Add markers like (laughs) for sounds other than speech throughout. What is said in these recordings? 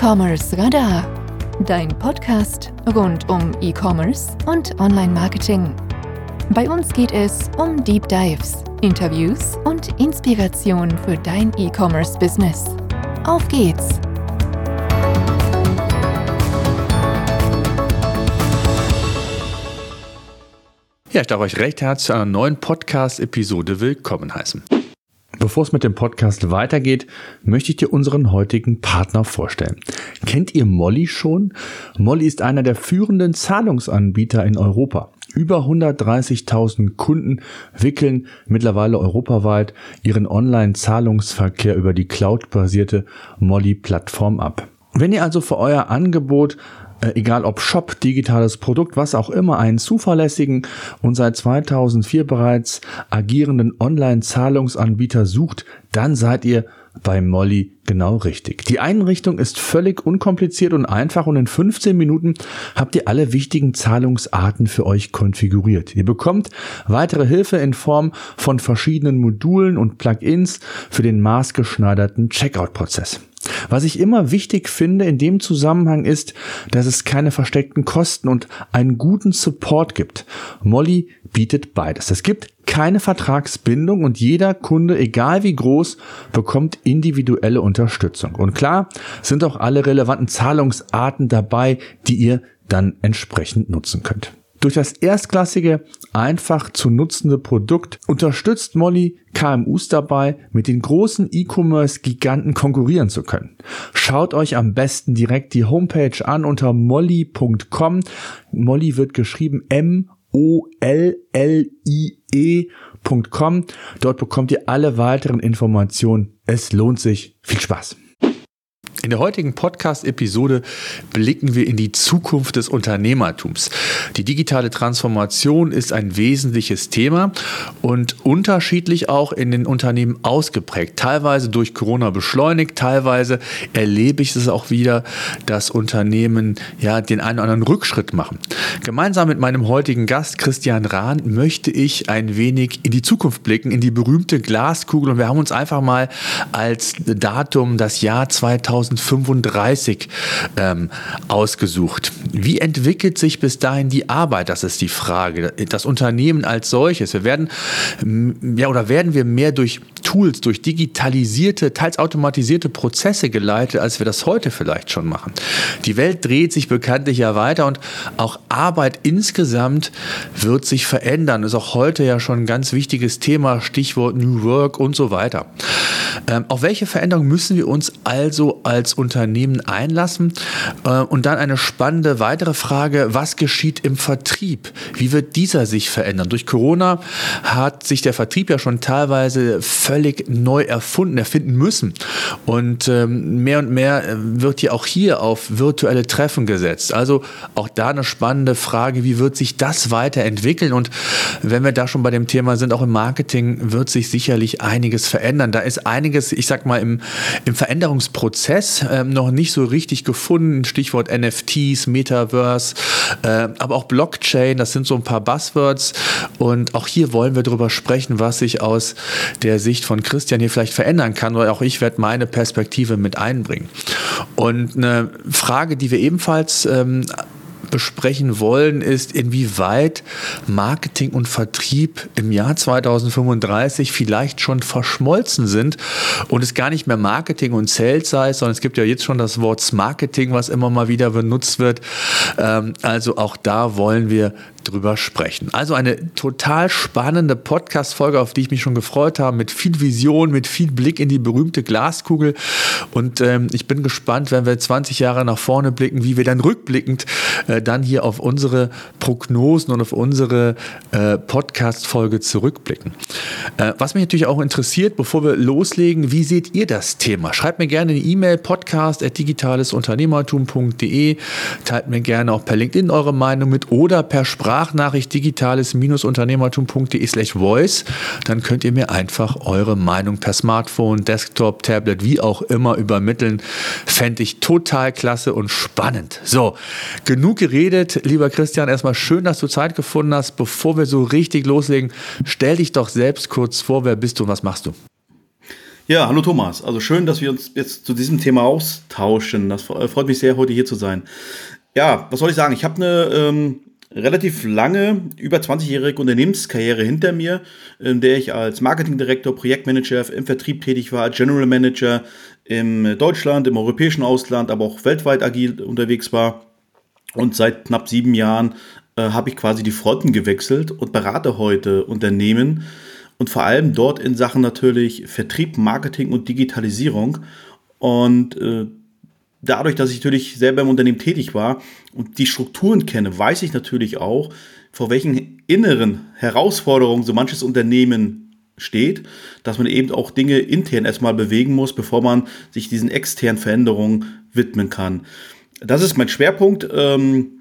E-Commerce Radar, dein Podcast rund um E-Commerce und Online-Marketing. Bei uns geht es um Deep Dives, Interviews und Inspiration für dein E-Commerce-Business. Auf geht's! Ja, ich darf euch recht herzlich zu einer neuen Podcast-Episode willkommen heißen. Bevor es mit dem Podcast weitergeht, möchte ich dir unseren heutigen Partner vorstellen. Kennt ihr Molly schon? Molly ist einer der führenden Zahlungsanbieter in Europa. Über 130.000 Kunden wickeln mittlerweile europaweit ihren Online-Zahlungsverkehr über die cloud-basierte Molly-Plattform ab. Wenn ihr also für euer Angebot äh, egal ob Shop, digitales Produkt, was auch immer, einen zuverlässigen und seit 2004 bereits agierenden Online-Zahlungsanbieter sucht, dann seid ihr bei Molly genau richtig. Die Einrichtung ist völlig unkompliziert und einfach und in 15 Minuten habt ihr alle wichtigen Zahlungsarten für euch konfiguriert. Ihr bekommt weitere Hilfe in Form von verschiedenen Modulen und Plugins für den maßgeschneiderten Checkout-Prozess. Was ich immer wichtig finde in dem Zusammenhang ist, dass es keine versteckten Kosten und einen guten Support gibt. Molly bietet beides. Es gibt keine Vertragsbindung und jeder Kunde, egal wie groß, bekommt individuelle Unterstützung. Und klar sind auch alle relevanten Zahlungsarten dabei, die ihr dann entsprechend nutzen könnt. Durch das erstklassige, einfach zu nutzende Produkt unterstützt Molly KMUs dabei, mit den großen E-Commerce-Giganten konkurrieren zu können. Schaut euch am besten direkt die Homepage an unter molly.com. Molly wird geschrieben M O-L-L-I-E.com. Dort bekommt ihr alle weiteren Informationen. Es lohnt sich. Viel Spaß. In der heutigen Podcast-Episode blicken wir in die Zukunft des Unternehmertums. Die digitale Transformation ist ein wesentliches Thema und unterschiedlich auch in den Unternehmen ausgeprägt. Teilweise durch Corona beschleunigt, teilweise erlebe ich es auch wieder, dass Unternehmen ja den einen oder anderen Rückschritt machen. Gemeinsam mit meinem heutigen Gast Christian Rahn möchte ich ein wenig in die Zukunft blicken, in die berühmte Glaskugel und wir haben uns einfach mal als Datum das Jahr 2000 2035 ähm, ausgesucht. Wie entwickelt sich bis dahin die Arbeit? Das ist die Frage. Das Unternehmen als solches. Wir werden, ja, oder werden wir mehr durch Tools, durch digitalisierte, teils automatisierte Prozesse geleitet, als wir das heute vielleicht schon machen. Die Welt dreht sich bekanntlich ja weiter und auch Arbeit insgesamt wird sich verändern. Ist auch heute ja schon ein ganz wichtiges Thema, Stichwort New Work und so weiter. Ähm, auf welche Veränderungen müssen wir uns also als Unternehmen einlassen? Äh, und dann eine spannende weitere Frage, was geschieht im Vertrieb? Wie wird dieser sich verändern? Durch Corona hat sich der Vertrieb ja schon teilweise völlig neu erfunden, erfinden müssen. Und ähm, mehr und mehr äh, wird ja auch hier auf virtuelle Treffen gesetzt. Also auch da eine spannende Frage, wie wird sich das weiterentwickeln? Und wenn wir da schon bei dem Thema sind, auch im Marketing wird sich sicherlich einiges verändern. Da ist einiges ich sag mal, im, im Veränderungsprozess äh, noch nicht so richtig gefunden. Stichwort NFTs, Metaverse, äh, aber auch Blockchain, das sind so ein paar Buzzwords. Und auch hier wollen wir darüber sprechen, was sich aus der Sicht von Christian hier vielleicht verändern kann, weil auch ich werde meine Perspektive mit einbringen. Und eine Frage, die wir ebenfalls ähm, besprechen wollen, ist, inwieweit Marketing und Vertrieb im Jahr 2035 vielleicht schon verschmolzen sind und es gar nicht mehr Marketing und Sales sei, sondern es gibt ja jetzt schon das Wort Marketing, was immer mal wieder benutzt wird. Ähm, also auch da wollen wir drüber sprechen. Also eine total spannende Podcast-Folge, auf die ich mich schon gefreut habe, mit viel Vision, mit viel Blick in die berühmte Glaskugel. Und ähm, ich bin gespannt, wenn wir 20 Jahre nach vorne blicken, wie wir dann rückblickend äh, dann hier auf unsere Prognosen und auf unsere äh, Podcast-Folge zurückblicken. Äh, was mich natürlich auch interessiert, bevor wir loslegen, wie seht ihr das Thema? Schreibt mir gerne eine E-Mail, podcast.digitalesunternehmertum.de, teilt mir gerne auch per LinkedIn eure Meinung mit oder per Sprache Sprachnachricht digitales-unternehmertum.de slash voice. Dann könnt ihr mir einfach eure Meinung per Smartphone, Desktop, Tablet, wie auch immer übermitteln. Fände ich total klasse und spannend. So, genug geredet. Lieber Christian, erstmal schön, dass du Zeit gefunden hast. Bevor wir so richtig loslegen, stell dich doch selbst kurz vor, wer bist du und was machst du? Ja, hallo Thomas. Also schön, dass wir uns jetzt zu diesem Thema austauschen. Das freut mich sehr, heute hier zu sein. Ja, was soll ich sagen? Ich habe eine ähm, relativ lange, über 20-jährige Unternehmenskarriere hinter mir, in der ich als Marketingdirektor, Projektmanager im Vertrieb tätig war, General Manager in Deutschland, im europäischen Ausland, aber auch weltweit agil unterwegs war. Und seit knapp sieben Jahren äh, habe ich quasi die Fronten gewechselt und berate heute Unternehmen und vor allem dort in Sachen natürlich Vertrieb, Marketing und Digitalisierung. Und äh, dadurch, dass ich natürlich selber im Unternehmen tätig war und die Strukturen kenne, weiß ich natürlich auch, vor welchen inneren Herausforderungen so manches Unternehmen steht, dass man eben auch Dinge intern erstmal bewegen muss, bevor man sich diesen externen Veränderungen widmen kann. Das ist mein Schwerpunkt. Ähm,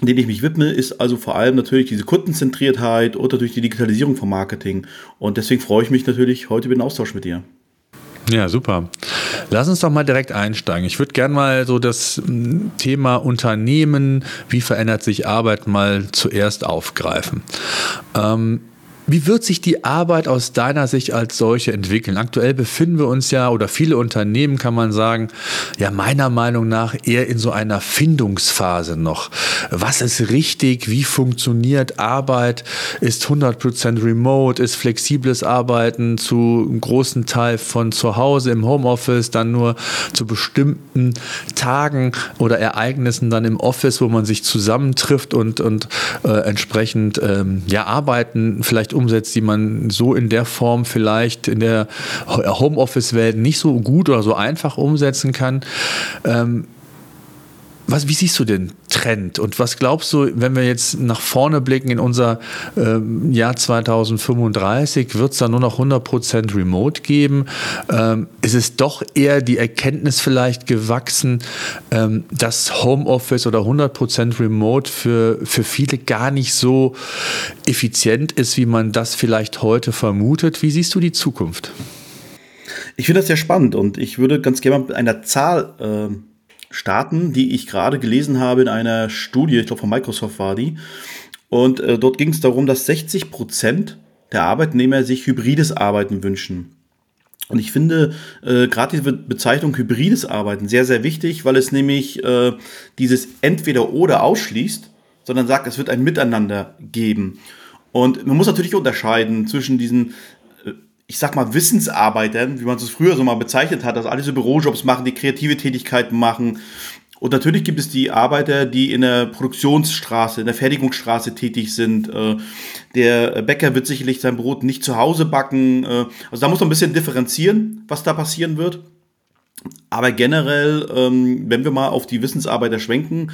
den ich mich widme, ist also vor allem natürlich diese Kundenzentriertheit oder durch die Digitalisierung vom Marketing. Und deswegen freue ich mich natürlich heute über den Austausch mit dir. Ja, super. Lass uns doch mal direkt einsteigen. Ich würde gerne mal so das hm, Thema Unternehmen, wie verändert sich Arbeit, mal zuerst aufgreifen. Ähm, wie wird sich die Arbeit aus deiner Sicht als solche entwickeln? Aktuell befinden wir uns ja, oder viele Unternehmen kann man sagen, ja meiner Meinung nach eher in so einer Findungsphase noch. Was ist richtig? Wie funktioniert Arbeit? Ist 100% remote? Ist flexibles Arbeiten zu einem großen Teil von zu Hause im Homeoffice, dann nur zu bestimmten Tagen oder Ereignissen dann im Office, wo man sich zusammentrifft und, und äh, entsprechend ähm, ja, arbeiten, vielleicht umsetzt, die man so in der Form vielleicht in der Homeoffice-Welt nicht so gut oder so einfach umsetzen kann. Ähm, was, wie siehst du den Trend und was glaubst du, wenn wir jetzt nach vorne blicken in unser ähm, Jahr 2035, wird es da nur noch 100% Remote geben? Ähm, ist es doch eher die Erkenntnis vielleicht gewachsen, ähm, dass Homeoffice oder 100% Remote für, für viele gar nicht so effizient ist, wie man das vielleicht heute vermutet? Wie siehst du die Zukunft? Ich finde das sehr spannend und ich würde ganz gerne mit einer Zahl äh starten, die ich gerade gelesen habe in einer Studie, ich glaube von Microsoft war die. Und äh, dort ging es darum, dass 60 Prozent der Arbeitnehmer sich hybrides Arbeiten wünschen. Und ich finde äh, gerade diese Bezeichnung hybrides Arbeiten sehr, sehr wichtig, weil es nämlich äh, dieses entweder oder ausschließt, sondern sagt, es wird ein Miteinander geben. Und man muss natürlich unterscheiden zwischen diesen ich sag mal, Wissensarbeitern, wie man es früher so mal bezeichnet hat, dass alle so Bürojobs machen, die kreative Tätigkeiten machen. Und natürlich gibt es die Arbeiter, die in der Produktionsstraße, in der Fertigungsstraße tätig sind. Äh, der Bäcker wird sicherlich sein Brot nicht zu Hause backen. Äh, also da muss man ein bisschen differenzieren, was da passieren wird. Aber generell, ähm, wenn wir mal auf die Wissensarbeiter schwenken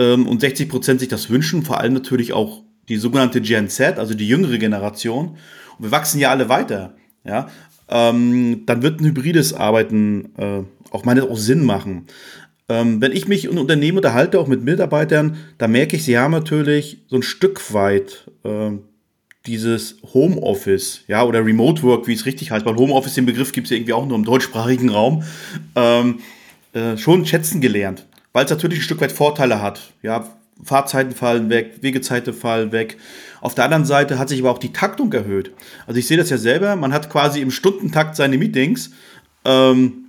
ähm, und 60 Prozent sich das wünschen, vor allem natürlich auch die sogenannte Gen Z, also die jüngere Generation, und wir wachsen ja alle weiter, ja, ähm, dann wird ein hybrides Arbeiten äh, auch meines auch Sinn machen. Ähm, wenn ich mich in Unternehmen unterhalte, auch mit Mitarbeitern, da merke ich, sie haben natürlich so ein Stück weit äh, dieses Homeoffice, ja, oder Remote Work, wie es richtig heißt, weil Homeoffice, den Begriff gibt es ja irgendwie auch nur im deutschsprachigen Raum, ähm, äh, schon schätzen gelernt, weil es natürlich ein Stück weit Vorteile hat. Ja, Fahrzeiten fallen weg, Wegezeiten fallen weg. Auf der anderen Seite hat sich aber auch die Taktung erhöht. Also ich sehe das ja selber, man hat quasi im Stundentakt seine Meetings, ähm,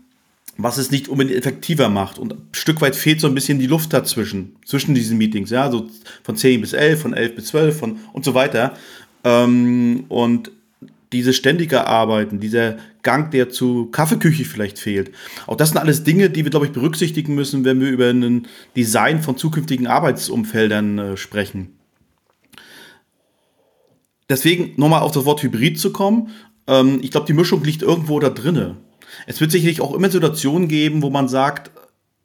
was es nicht unbedingt effektiver macht. Und ein Stück weit fehlt so ein bisschen die Luft dazwischen, zwischen diesen Meetings, ja, so von 10 bis 11, von 11 bis 12 von, und so weiter. Ähm, und diese ständige Arbeiten, dieser Gang, der zu Kaffeeküche vielleicht fehlt. Auch das sind alles Dinge, die wir, glaube ich, berücksichtigen müssen, wenn wir über ein Design von zukünftigen Arbeitsumfeldern äh, sprechen deswegen nochmal auf das Wort Hybrid zu kommen. Ähm, ich glaube, die Mischung liegt irgendwo da drinne. Es wird sicherlich auch immer Situationen geben, wo man sagt,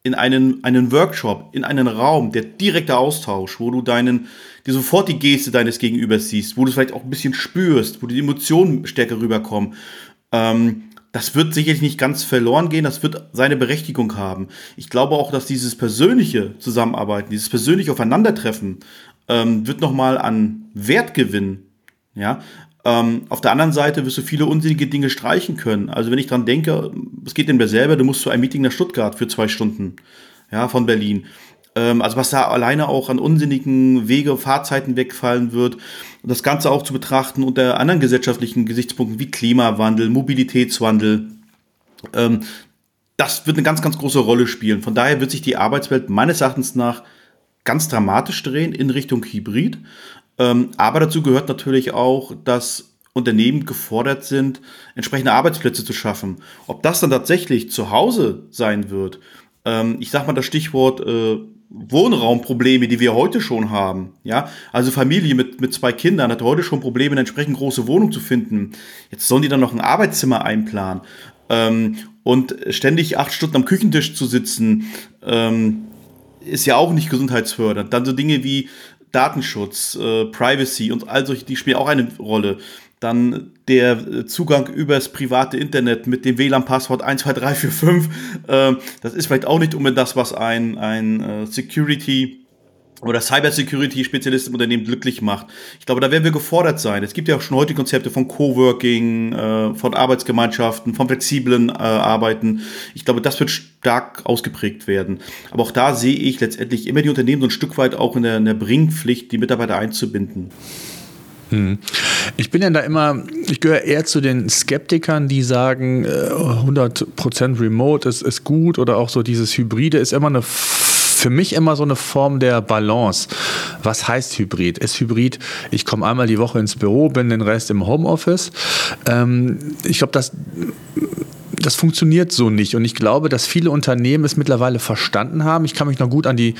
in einen, einen Workshop, in einen Raum, der direkte Austausch, wo du deinen, dir sofort die Geste deines Gegenübers siehst, wo du es vielleicht auch ein bisschen spürst, wo die Emotionen stärker rüberkommen. Ähm, das wird sicherlich nicht ganz verloren gehen, das wird seine Berechtigung haben. Ich glaube auch, dass dieses persönliche Zusammenarbeiten, dieses persönliche Aufeinandertreffen ähm, wird nochmal an Wert gewinnen ja, ähm, auf der anderen Seite wirst du viele unsinnige Dinge streichen können. Also wenn ich dran denke, es geht mir selber, du musst zu einem Meeting nach Stuttgart für zwei Stunden, ja, von Berlin. Ähm, also was da alleine auch an unsinnigen Wege, Fahrzeiten wegfallen wird. das Ganze auch zu betrachten unter anderen gesellschaftlichen Gesichtspunkten wie Klimawandel, Mobilitätswandel. Ähm, das wird eine ganz, ganz große Rolle spielen. Von daher wird sich die Arbeitswelt meines Erachtens nach ganz dramatisch drehen in Richtung Hybrid. Ähm, aber dazu gehört natürlich auch, dass Unternehmen gefordert sind, entsprechende Arbeitsplätze zu schaffen. Ob das dann tatsächlich zu Hause sein wird, ähm, ich sag mal das Stichwort äh, Wohnraumprobleme, die wir heute schon haben. Ja, also Familie mit, mit zwei Kindern hat heute schon Probleme, eine entsprechend große Wohnung zu finden. Jetzt sollen die dann noch ein Arbeitszimmer einplanen. Ähm, und ständig acht Stunden am Küchentisch zu sitzen, ähm, ist ja auch nicht gesundheitsfördernd. Dann so Dinge wie Datenschutz, äh, Privacy und all solche, die spielen auch eine Rolle. Dann der Zugang übers private Internet mit dem WLAN-Passwort 12345. Äh, das ist vielleicht auch nicht unbedingt das, was ein, ein äh, Security oder Cybersecurity-Spezialist im Unternehmen glücklich macht. Ich glaube, da werden wir gefordert sein. Es gibt ja auch schon heute Konzepte von Coworking, äh, von Arbeitsgemeinschaften, von flexiblen äh, Arbeiten. Ich glaube, das wird stark ausgeprägt werden. Aber auch da sehe ich letztendlich immer die Unternehmen so ein Stück weit auch in der, in der Bringpflicht, die Mitarbeiter einzubinden. Hm. Ich bin ja da immer, ich gehöre eher zu den Skeptikern, die sagen, 100% äh, Remote ist, ist gut oder auch so dieses Hybride ist immer eine für mich immer so eine Form der Balance. Was heißt Hybrid? Ist Hybrid, ich komme einmal die Woche ins Büro, bin den Rest im Homeoffice. Ähm, ich glaube, das das funktioniert so nicht. Und ich glaube, dass viele Unternehmen es mittlerweile verstanden haben. Ich kann mich noch gut an die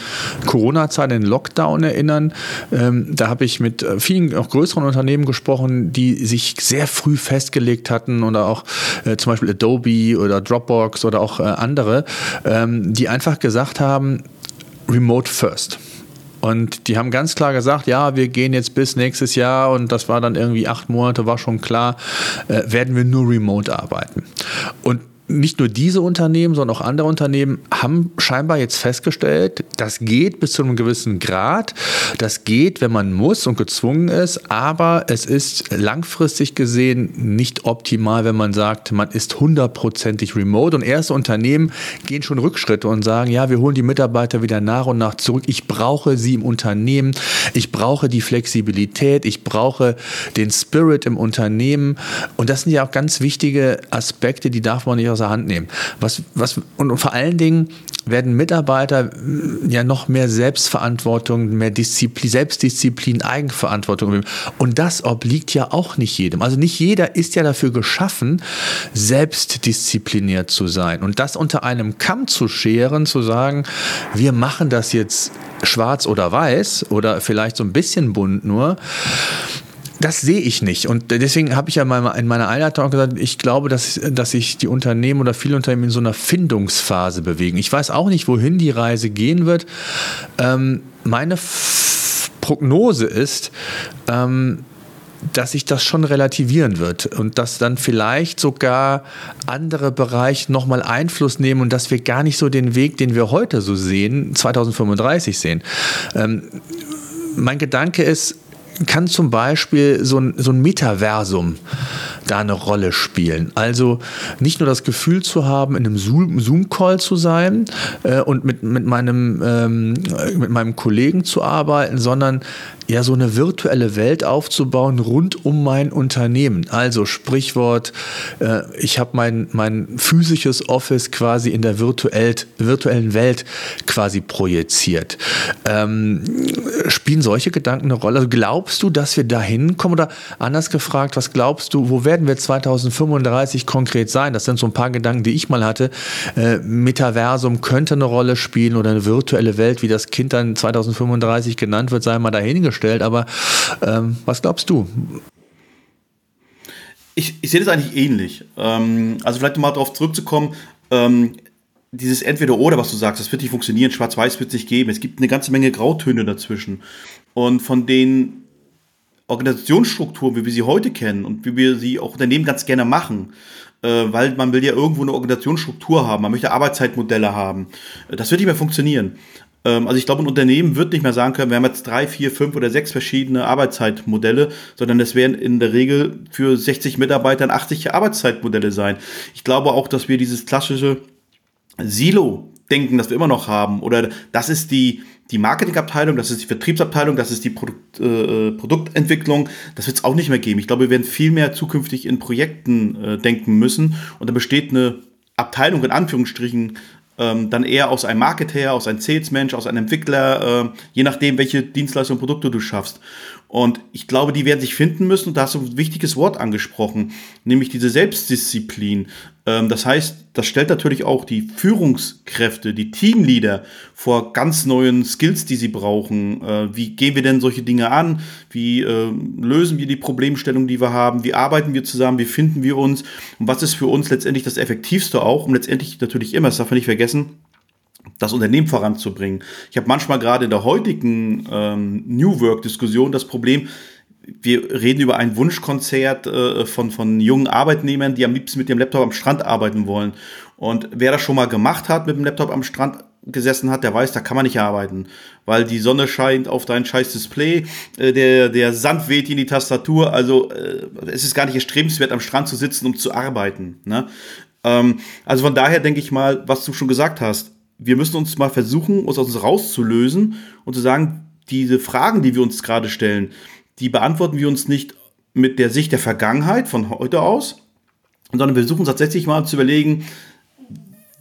Corona-Zeit, den Lockdown erinnern. Ähm, da habe ich mit äh, vielen auch größeren Unternehmen gesprochen, die sich sehr früh festgelegt hatten oder auch äh, zum Beispiel Adobe oder Dropbox oder auch äh, andere, ähm, die einfach gesagt haben, Remote First. Und die haben ganz klar gesagt, ja, wir gehen jetzt bis nächstes Jahr und das war dann irgendwie acht Monate, war schon klar, äh, werden wir nur remote arbeiten. Und nicht nur diese Unternehmen, sondern auch andere Unternehmen haben scheinbar jetzt festgestellt, das geht bis zu einem gewissen Grad. Das geht, wenn man muss und gezwungen ist, aber es ist langfristig gesehen nicht optimal, wenn man sagt, man ist hundertprozentig remote. Und erste Unternehmen gehen schon Rückschritte und sagen, ja, wir holen die Mitarbeiter wieder nach und nach zurück. Ich brauche sie im Unternehmen. Ich brauche die Flexibilität. Ich brauche den Spirit im Unternehmen. Und das sind ja auch ganz wichtige Aspekte, die darf man nicht aus außer Hand nehmen. Was, was, und, und vor allen Dingen werden Mitarbeiter ja noch mehr Selbstverantwortung, mehr Disziplin, Selbstdisziplin, Eigenverantwortung. Und das obliegt ja auch nicht jedem. Also nicht jeder ist ja dafür geschaffen, selbstdiszipliniert zu sein. Und das unter einem Kamm zu scheren, zu sagen, wir machen das jetzt schwarz oder weiß oder vielleicht so ein bisschen bunt nur, das sehe ich nicht. Und deswegen habe ich ja mal in meiner Einleitung auch gesagt, ich glaube, dass, dass sich die Unternehmen oder viele Unternehmen in so einer Findungsphase bewegen. Ich weiß auch nicht, wohin die Reise gehen wird. Ähm, meine F Prognose ist, ähm, dass sich das schon relativieren wird und dass dann vielleicht sogar andere Bereiche nochmal Einfluss nehmen und dass wir gar nicht so den Weg, den wir heute so sehen, 2035 sehen. Ähm, mein Gedanke ist, kann zum Beispiel so ein, so ein Metaversum da eine Rolle spielen. Also nicht nur das Gefühl zu haben, in einem Zoom-Call zu sein äh, und mit, mit, meinem, ähm, mit meinem Kollegen zu arbeiten, sondern ja so eine virtuelle Welt aufzubauen rund um mein Unternehmen. Also Sprichwort, äh, ich habe mein, mein physisches Office quasi in der virtuell, virtuellen Welt quasi projiziert. Ähm, spielen solche Gedanken eine Rolle? Also glaubst du, dass wir dahin kommen? Oder anders gefragt, was glaubst du, wo werden wir 2035 konkret sein? Das sind so ein paar Gedanken, die ich mal hatte. Äh, Metaversum könnte eine Rolle spielen oder eine virtuelle Welt, wie das Kind dann 2035 genannt wird, sei mal dahingestellt gestellt. Aber ähm, was glaubst du? Ich, ich sehe das eigentlich ähnlich. Ähm, also vielleicht mal darauf zurückzukommen, ähm, dieses Entweder-Oder, was du sagst, das wird nicht funktionieren, Schwarz-Weiß wird es nicht geben. Es gibt eine ganze Menge Grautöne dazwischen. Und von den Organisationsstrukturen, wie wir sie heute kennen und wie wir sie auch Unternehmen ganz gerne machen, äh, weil man will ja irgendwo eine Organisationsstruktur haben, man möchte Arbeitszeitmodelle haben. Das wird nicht mehr funktionieren. Ähm, also ich glaube, ein Unternehmen wird nicht mehr sagen können, wir haben jetzt drei, vier, fünf oder sechs verschiedene Arbeitszeitmodelle, sondern es werden in der Regel für 60 Mitarbeitern 80 Arbeitszeitmodelle sein. Ich glaube auch, dass wir dieses klassische Silo denken, das wir immer noch haben. Oder das ist die, die Marketingabteilung, das ist die Vertriebsabteilung, das ist die Produkt, äh, Produktentwicklung. Das wird es auch nicht mehr geben. Ich glaube, wir werden viel mehr zukünftig in Projekten äh, denken müssen. Und da besteht eine Abteilung in Anführungsstrichen ähm, dann eher aus einem Marketer, aus einem Salesmensch, aus einem Entwickler, äh, je nachdem, welche Dienstleistungen und Produkte du schaffst. Und ich glaube, die werden sich finden müssen. Und da hast du ein wichtiges Wort angesprochen, nämlich diese Selbstdisziplin. Ähm, das heißt, das stellt natürlich auch die Führungskräfte, die Teamleader vor ganz neuen Skills, die sie brauchen. Äh, wie gehen wir denn solche Dinge an? Wie äh, lösen wir die Problemstellung, die wir haben? Wie arbeiten wir zusammen? Wie finden wir uns? Und was ist für uns letztendlich das Effektivste auch? Und letztendlich natürlich immer, das darf man nicht vergessen, das Unternehmen voranzubringen. Ich habe manchmal gerade in der heutigen ähm, New Work-Diskussion das Problem, wir reden über ein Wunschkonzert äh, von, von jungen Arbeitnehmern, die am liebsten mit dem Laptop am Strand arbeiten wollen. Und wer das schon mal gemacht hat, mit dem Laptop am Strand gesessen hat, der weiß, da kann man nicht arbeiten, weil die Sonne scheint auf dein scheiß Display, äh, der, der Sand weht in die Tastatur, also äh, es ist gar nicht erstrebenswert, am Strand zu sitzen, um zu arbeiten. Ne? Ähm, also von daher denke ich mal, was du schon gesagt hast, wir müssen uns mal versuchen, uns aus uns rauszulösen und zu sagen, diese Fragen, die wir uns gerade stellen, die beantworten wir uns nicht mit der Sicht der Vergangenheit von heute aus, sondern wir versuchen tatsächlich mal zu überlegen,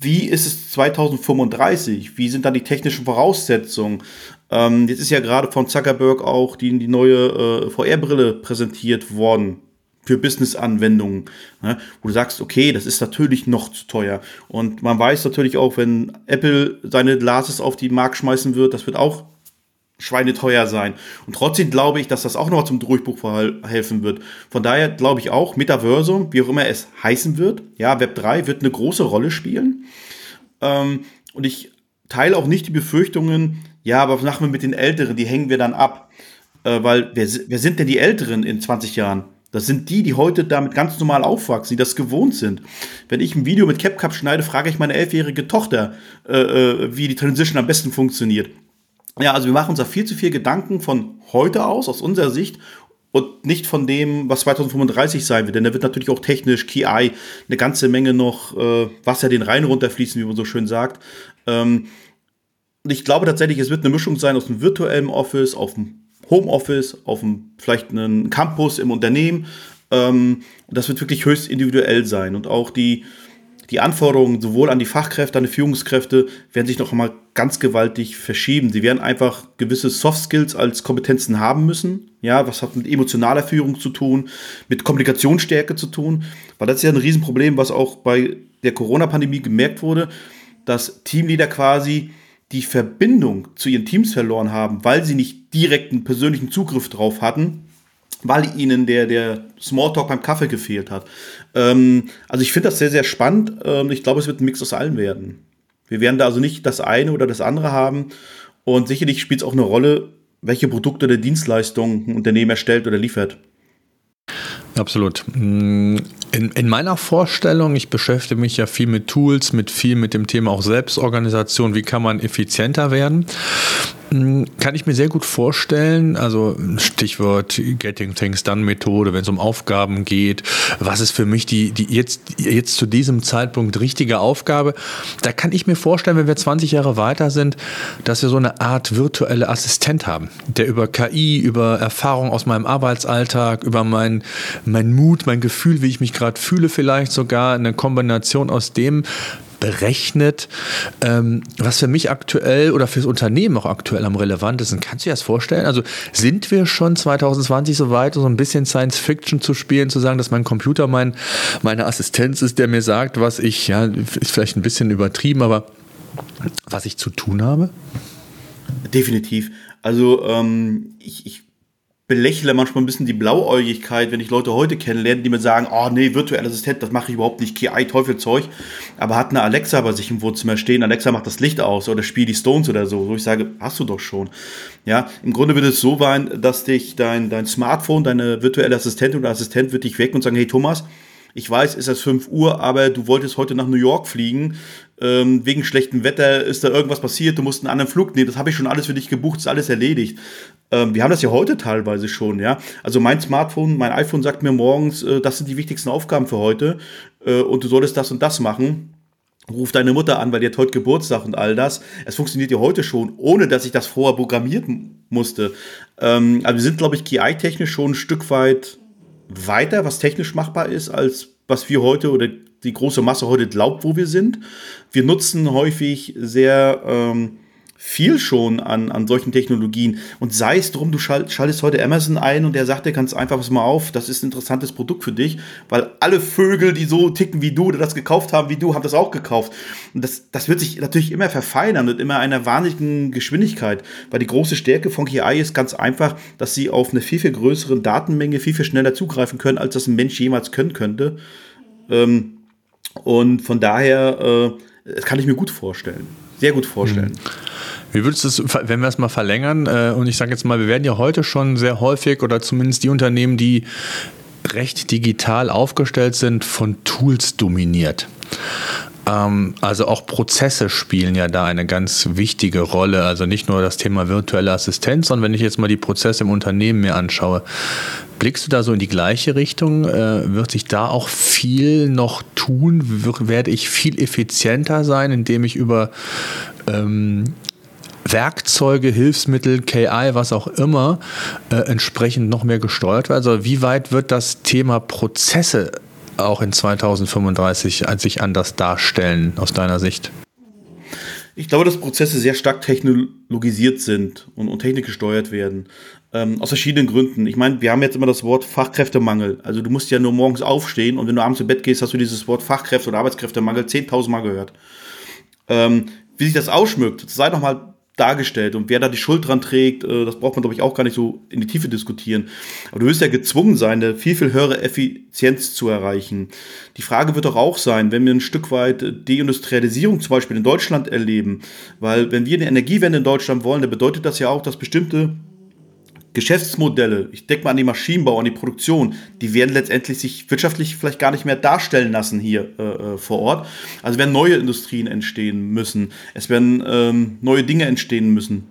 wie ist es 2035? Wie sind da die technischen Voraussetzungen? Ähm, jetzt ist ja gerade von Zuckerberg auch die, die neue äh, VR-Brille präsentiert worden für Business-Anwendungen, ne, wo du sagst, okay, das ist natürlich noch zu teuer. Und man weiß natürlich auch, wenn Apple seine Glasses auf den Markt schmeißen wird, das wird auch schweineteuer sein. Und trotzdem glaube ich, dass das auch noch zum Durchbruch helfen wird. Von daher glaube ich auch, Metaversum, wie auch immer es heißen wird, ja, Web 3 wird eine große Rolle spielen. Ähm, und ich teile auch nicht die Befürchtungen, ja, aber was machen wir mit den Älteren, die hängen wir dann ab. Äh, weil wer, wer sind denn die Älteren in 20 Jahren? Das sind die, die heute damit ganz normal aufwachsen, die das gewohnt sind. Wenn ich ein Video mit CapCut schneide, frage ich meine elfjährige Tochter, äh, äh, wie die Transition am besten funktioniert. Ja, also wir machen uns da viel zu viel Gedanken von heute aus, aus unserer Sicht, und nicht von dem, was 2035 sein wird. Denn da wird natürlich auch technisch, KI, eine ganze Menge noch äh, Wasser den Rhein runterfließen, wie man so schön sagt. Ähm, und ich glaube tatsächlich, es wird eine Mischung sein aus einem virtuellen Office, auf dem Homeoffice, auf einem, vielleicht einen Campus im Unternehmen. Ähm, das wird wirklich höchst individuell sein. Und auch die, die Anforderungen sowohl an die Fachkräfte, an die Führungskräfte werden sich noch einmal ganz gewaltig verschieben. Sie werden einfach gewisse Soft Skills als Kompetenzen haben müssen. Ja, was hat mit emotionaler Führung zu tun, mit Kommunikationsstärke zu tun? Weil das ist ja ein Riesenproblem, was auch bei der Corona-Pandemie gemerkt wurde, dass Teamleader quasi die Verbindung zu ihren Teams verloren haben, weil sie nicht direkten persönlichen Zugriff drauf hatten, weil ihnen der, der Smalltalk beim Kaffee gefehlt hat. Ähm, also ich finde das sehr, sehr spannend. Ähm, ich glaube, es wird ein Mix aus allem werden. Wir werden da also nicht das eine oder das andere haben. Und sicherlich spielt es auch eine Rolle, welche Produkte oder Dienstleistungen ein Unternehmen erstellt oder liefert. Absolut. Mm, in, in, meiner Vorstellung, ich beschäftige mich ja viel mit Tools, mit viel mit dem Thema auch Selbstorganisation, wie kann man effizienter werden. Hm, kann ich mir sehr gut vorstellen, also Stichwort Getting Things Done Methode, wenn es um Aufgaben geht, was ist für mich die, die jetzt, jetzt zu diesem Zeitpunkt richtige Aufgabe? Da kann ich mir vorstellen, wenn wir 20 Jahre weiter sind, dass wir so eine Art virtuelle Assistent haben, der über KI, über Erfahrung aus meinem Arbeitsalltag, über mein, mein Mut, mein Gefühl, wie ich mich gerade fühle, vielleicht sogar eine Kombination aus dem berechnet, ähm, was für mich aktuell oder fürs Unternehmen auch aktuell am relevantesten. Kannst du dir das vorstellen? Also sind wir schon 2020 so weit, so ein bisschen Science Fiction zu spielen, zu sagen, dass mein Computer mein, meine Assistenz ist, der mir sagt, was ich, ja, ist vielleicht ein bisschen übertrieben, aber was ich zu tun habe? Definitiv. Also ähm, ich, ich belächle manchmal ein bisschen die Blauäugigkeit, wenn ich Leute heute kennenlerne, die mir sagen, oh nee, virtueller Assistent, das mache ich überhaupt nicht, KI, Teufelzeug, aber hat eine Alexa bei sich im Wohnzimmer stehen, Alexa macht das Licht aus oder spielt die Stones oder so, wo ich sage, hast du doch schon. Ja, im Grunde wird es so sein, dass dich dein, dein Smartphone, deine virtuelle Assistentin oder Assistent wird dich wecken und sagen, hey Thomas, ich weiß, es ist 5 Uhr, aber du wolltest heute nach New York fliegen. Ähm, wegen schlechtem Wetter ist da irgendwas passiert, du musst einen anderen Flug nehmen. Das habe ich schon alles für dich gebucht, ist alles erledigt. Ähm, wir haben das ja heute teilweise schon, ja. Also mein Smartphone, mein iPhone sagt mir morgens, äh, das sind die wichtigsten Aufgaben für heute äh, und du solltest das und das machen. ruf deine Mutter an, weil die hat heute Geburtstag und all das. Es funktioniert ja heute schon, ohne dass ich das vorher programmieren musste. Ähm, also wir sind, glaube ich, KI-technisch schon ein Stück weit weiter, was technisch machbar ist, als was wir heute oder die große Masse heute glaubt, wo wir sind. Wir nutzen häufig sehr ähm, viel schon an, an solchen Technologien. Und sei es drum, du schalt, schaltest heute Amazon ein und der sagt dir ganz einfach, pass mal auf, das ist ein interessantes Produkt für dich, weil alle Vögel, die so ticken wie du oder das gekauft haben wie du, haben das auch gekauft. Und das, das wird sich natürlich immer verfeinern und immer einer wahnsinnigen Geschwindigkeit, weil die große Stärke von KI ist ganz einfach, dass sie auf eine viel, viel größere Datenmenge viel, viel schneller zugreifen können, als das ein Mensch jemals können könnte. Ähm, und von daher, äh, das kann ich mir gut vorstellen. Sehr gut vorstellen. Hm. Wie würdest du es, wenn wir es mal verlängern, äh, und ich sage jetzt mal, wir werden ja heute schon sehr häufig oder zumindest die Unternehmen, die recht digital aufgestellt sind, von Tools dominiert. Ähm, also auch Prozesse spielen ja da eine ganz wichtige Rolle. Also nicht nur das Thema virtuelle Assistenz, sondern wenn ich jetzt mal die Prozesse im Unternehmen mir anschaue, blickst du da so in die gleiche Richtung? Äh, wird sich da auch viel noch tun? werde ich viel effizienter sein, indem ich über ähm, Werkzeuge, Hilfsmittel, KI, was auch immer, äh, entsprechend noch mehr gesteuert wird? Also wie weit wird das Thema Prozesse auch in 2035 sich anders darstellen aus deiner Sicht? Ich glaube, dass Prozesse sehr stark technologisiert sind und, und technikgesteuert werden. Ähm, aus verschiedenen Gründen. Ich meine, wir haben jetzt immer das Wort Fachkräftemangel. Also du musst ja nur morgens aufstehen und wenn du abends zu Bett gehst, hast du dieses Wort Fachkräfte- oder Arbeitskräftemangel 10.000 Mal gehört. Ähm, wie sich das ausschmückt, sei doch mal dargestellt. Und wer da die Schuld dran trägt, äh, das braucht man, glaube ich, auch gar nicht so in die Tiefe diskutieren. Aber du wirst ja gezwungen sein, eine viel, viel höhere Effizienz zu erreichen. Die Frage wird doch auch sein, wenn wir ein Stück weit Deindustrialisierung zum Beispiel in Deutschland erleben, weil wenn wir eine Energiewende in Deutschland wollen, dann bedeutet das ja auch, dass bestimmte Geschäftsmodelle, ich denke mal an die Maschinenbau, an die Produktion, die werden letztendlich sich wirtschaftlich vielleicht gar nicht mehr darstellen lassen hier äh, äh, vor Ort. Also werden neue Industrien entstehen müssen. Es werden ähm, neue Dinge entstehen müssen.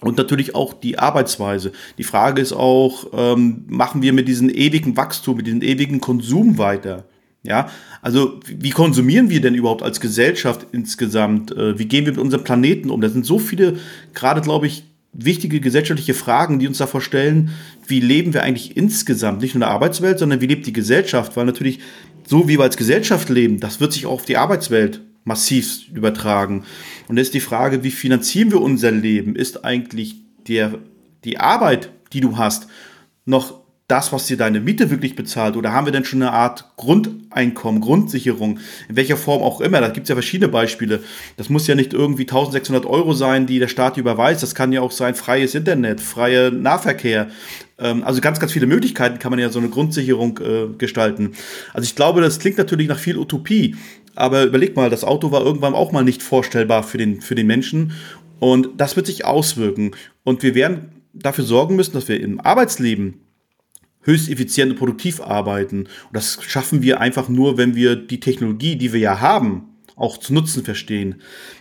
Und natürlich auch die Arbeitsweise. Die Frage ist auch, ähm, machen wir mit diesem ewigen Wachstum, mit diesem ewigen Konsum weiter? Ja, also wie konsumieren wir denn überhaupt als Gesellschaft insgesamt? Äh, wie gehen wir mit unserem Planeten um? Da sind so viele, gerade glaube ich, wichtige gesellschaftliche Fragen, die uns davor stellen, wie leben wir eigentlich insgesamt, nicht nur in der Arbeitswelt, sondern wie lebt die Gesellschaft, weil natürlich so wie wir als Gesellschaft leben, das wird sich auch auf die Arbeitswelt massiv übertragen. Und jetzt ist die Frage, wie finanzieren wir unser Leben? Ist eigentlich der, die Arbeit, die du hast, noch das, was dir deine Miete wirklich bezahlt? Oder haben wir denn schon eine Art Grundeinkommen, Grundsicherung, in welcher Form auch immer? Da gibt es ja verschiedene Beispiele. Das muss ja nicht irgendwie 1600 Euro sein, die der Staat überweist. Das kann ja auch sein freies Internet, freier Nahverkehr. Ähm, also ganz, ganz viele Möglichkeiten kann man ja so eine Grundsicherung äh, gestalten. Also ich glaube, das klingt natürlich nach viel Utopie. Aber überleg mal, das Auto war irgendwann auch mal nicht vorstellbar für den, für den Menschen. Und das wird sich auswirken. Und wir werden dafür sorgen müssen, dass wir im Arbeitsleben höchst effizient und produktiv arbeiten. Und das schaffen wir einfach nur, wenn wir die Technologie, die wir ja haben, auch zu nutzen verstehen.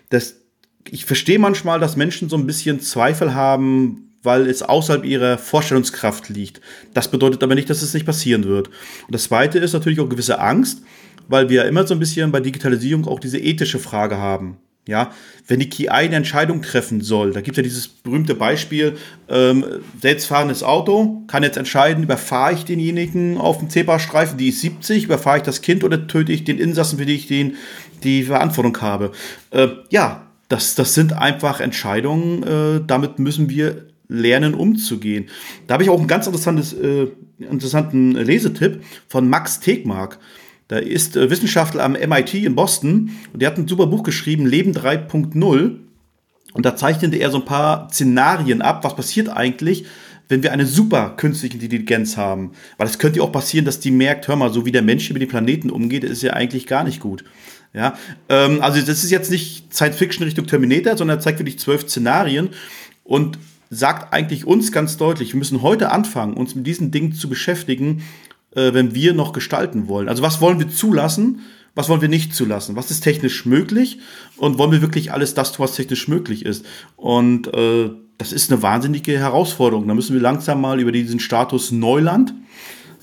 Das, ich verstehe manchmal, dass Menschen so ein bisschen Zweifel haben, weil es außerhalb ihrer Vorstellungskraft liegt. Das bedeutet aber nicht, dass es nicht passieren wird. Und das Zweite ist natürlich auch gewisse Angst, weil wir immer so ein bisschen bei Digitalisierung auch diese ethische Frage haben. Ja, wenn die KI eine Entscheidung treffen soll, da gibt es ja dieses berühmte Beispiel, ähm, selbstfahrendes Auto kann jetzt entscheiden, überfahre ich denjenigen auf dem Zebrastreifen, die ist 70, überfahre ich das Kind oder töte ich den Insassen, für die ich den, die Verantwortung habe. Äh, ja, das, das sind einfach Entscheidungen, äh, damit müssen wir lernen umzugehen. Da habe ich auch einen ganz interessantes, äh, interessanten Lesetipp von Max Tegmark. Da ist äh, Wissenschaftler am MIT in Boston und der hat ein super Buch geschrieben, Leben 3.0. Und da zeichnete er so ein paar Szenarien ab, was passiert eigentlich, wenn wir eine super künstliche Intelligenz haben. Weil es könnte ja auch passieren, dass die merkt, hör mal, so wie der Mensch mit den Planeten umgeht, ist ja eigentlich gar nicht gut. Ja, ähm, also das ist jetzt nicht Science Fiction Richtung Terminator, sondern er zeigt wirklich zwölf Szenarien und sagt eigentlich uns ganz deutlich, wir müssen heute anfangen, uns mit diesen Dingen zu beschäftigen, äh, wenn wir noch gestalten wollen. Also was wollen wir zulassen, was wollen wir nicht zulassen, was ist technisch möglich und wollen wir wirklich alles das tun, was technisch möglich ist. Und äh, das ist eine wahnsinnige Herausforderung. Da müssen wir langsam mal über diesen Status Neuland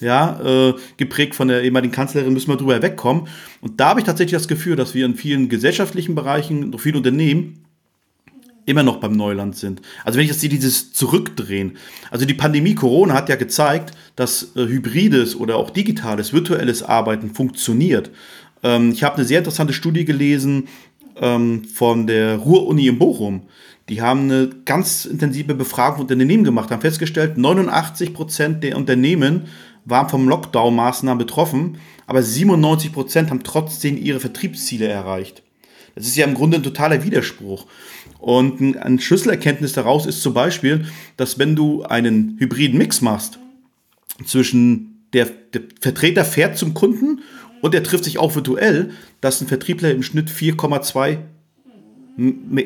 ja, äh, geprägt von der ehemaligen Kanzlerin, müssen wir drüber wegkommen. Und da habe ich tatsächlich das Gefühl, dass wir in vielen gesellschaftlichen Bereichen, durch viele Unternehmen, immer noch beim Neuland sind. Also wenn ich jetzt sehe, dieses Zurückdrehen. Also die Pandemie Corona hat ja gezeigt, dass äh, hybrides oder auch digitales, virtuelles Arbeiten funktioniert. Ähm, ich habe eine sehr interessante Studie gelesen ähm, von der Ruhr-Uni in Bochum. Die haben eine ganz intensive Befragung von Unternehmen gemacht, haben festgestellt, 89 Prozent der Unternehmen waren vom Lockdown-Maßnahmen betroffen, aber 97 Prozent haben trotzdem ihre Vertriebsziele erreicht. Das ist ja im Grunde ein totaler Widerspruch. Und ein Schlüsselerkenntnis daraus ist zum Beispiel, dass wenn du einen hybriden Mix machst zwischen der, der Vertreter fährt zum Kunden und er trifft sich auch virtuell, dass ein Vertriebler im Schnitt 4,2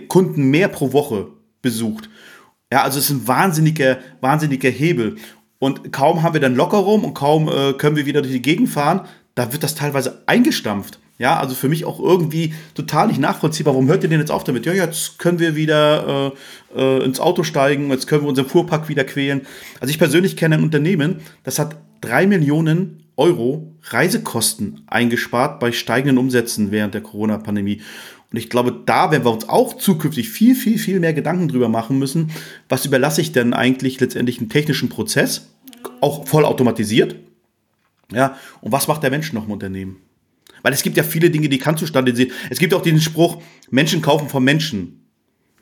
Kunden mehr pro Woche besucht. Ja, also es ist ein wahnsinniger, wahnsinniger Hebel. Und kaum haben wir dann Lockerung und kaum äh, können wir wieder durch die Gegend fahren, da wird das teilweise eingestampft. Ja, also für mich auch irgendwie total nicht nachvollziehbar. Warum hört ihr denn jetzt auf damit? Ja, jetzt können wir wieder äh, äh, ins Auto steigen, jetzt können wir unseren Fuhrpark wieder quälen. Also ich persönlich kenne ein Unternehmen, das hat drei Millionen Euro Reisekosten eingespart bei steigenden Umsätzen während der Corona-Pandemie. Und ich glaube, da werden wir uns auch zukünftig viel, viel, viel mehr Gedanken drüber machen müssen, was überlasse ich denn eigentlich letztendlich einen technischen Prozess, auch voll automatisiert, ja, und was macht der Mensch noch im Unternehmen? Weil es gibt ja viele Dinge, die kannst du standardisieren. Es gibt auch den Spruch, Menschen kaufen von Menschen.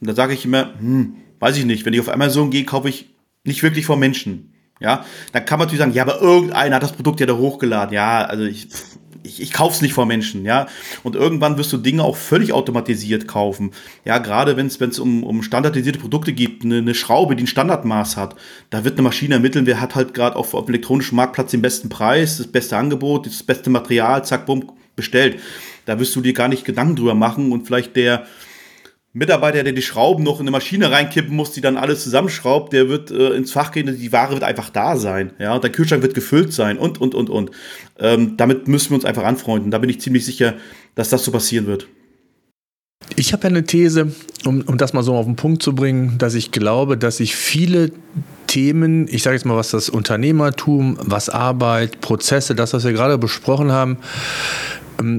Und da sage ich immer, hm, weiß ich nicht, wenn ich auf Amazon gehe, kaufe ich nicht wirklich von Menschen. Ja, dann kann man natürlich sagen, ja, aber irgendeiner hat das Produkt ja da hochgeladen. Ja, also ich, ich, ich kaufe es nicht vor Menschen, ja. Und irgendwann wirst du Dinge auch völlig automatisiert kaufen. Ja, gerade wenn es um, um standardisierte Produkte gibt, eine, eine Schraube, die ein Standardmaß hat, da wird eine Maschine ermitteln, wer hat halt gerade auf, auf elektronischen Marktplatz den besten Preis, das beste Angebot, das beste Material, zack, bumm, bestellt. Da wirst du dir gar nicht Gedanken drüber machen und vielleicht der Mitarbeiter, der die Schrauben noch in eine Maschine reinkippen muss, die dann alles zusammenschraubt, der wird äh, ins Fach gehen, die Ware wird einfach da sein. Ja, und der Kühlschrank wird gefüllt sein und, und, und, und. Ähm, damit müssen wir uns einfach anfreunden. Da bin ich ziemlich sicher, dass das so passieren wird. Ich habe ja eine These, um, um das mal so auf den Punkt zu bringen, dass ich glaube, dass sich viele Themen, ich sage jetzt mal, was das Unternehmertum, was Arbeit, Prozesse, das, was wir gerade besprochen haben,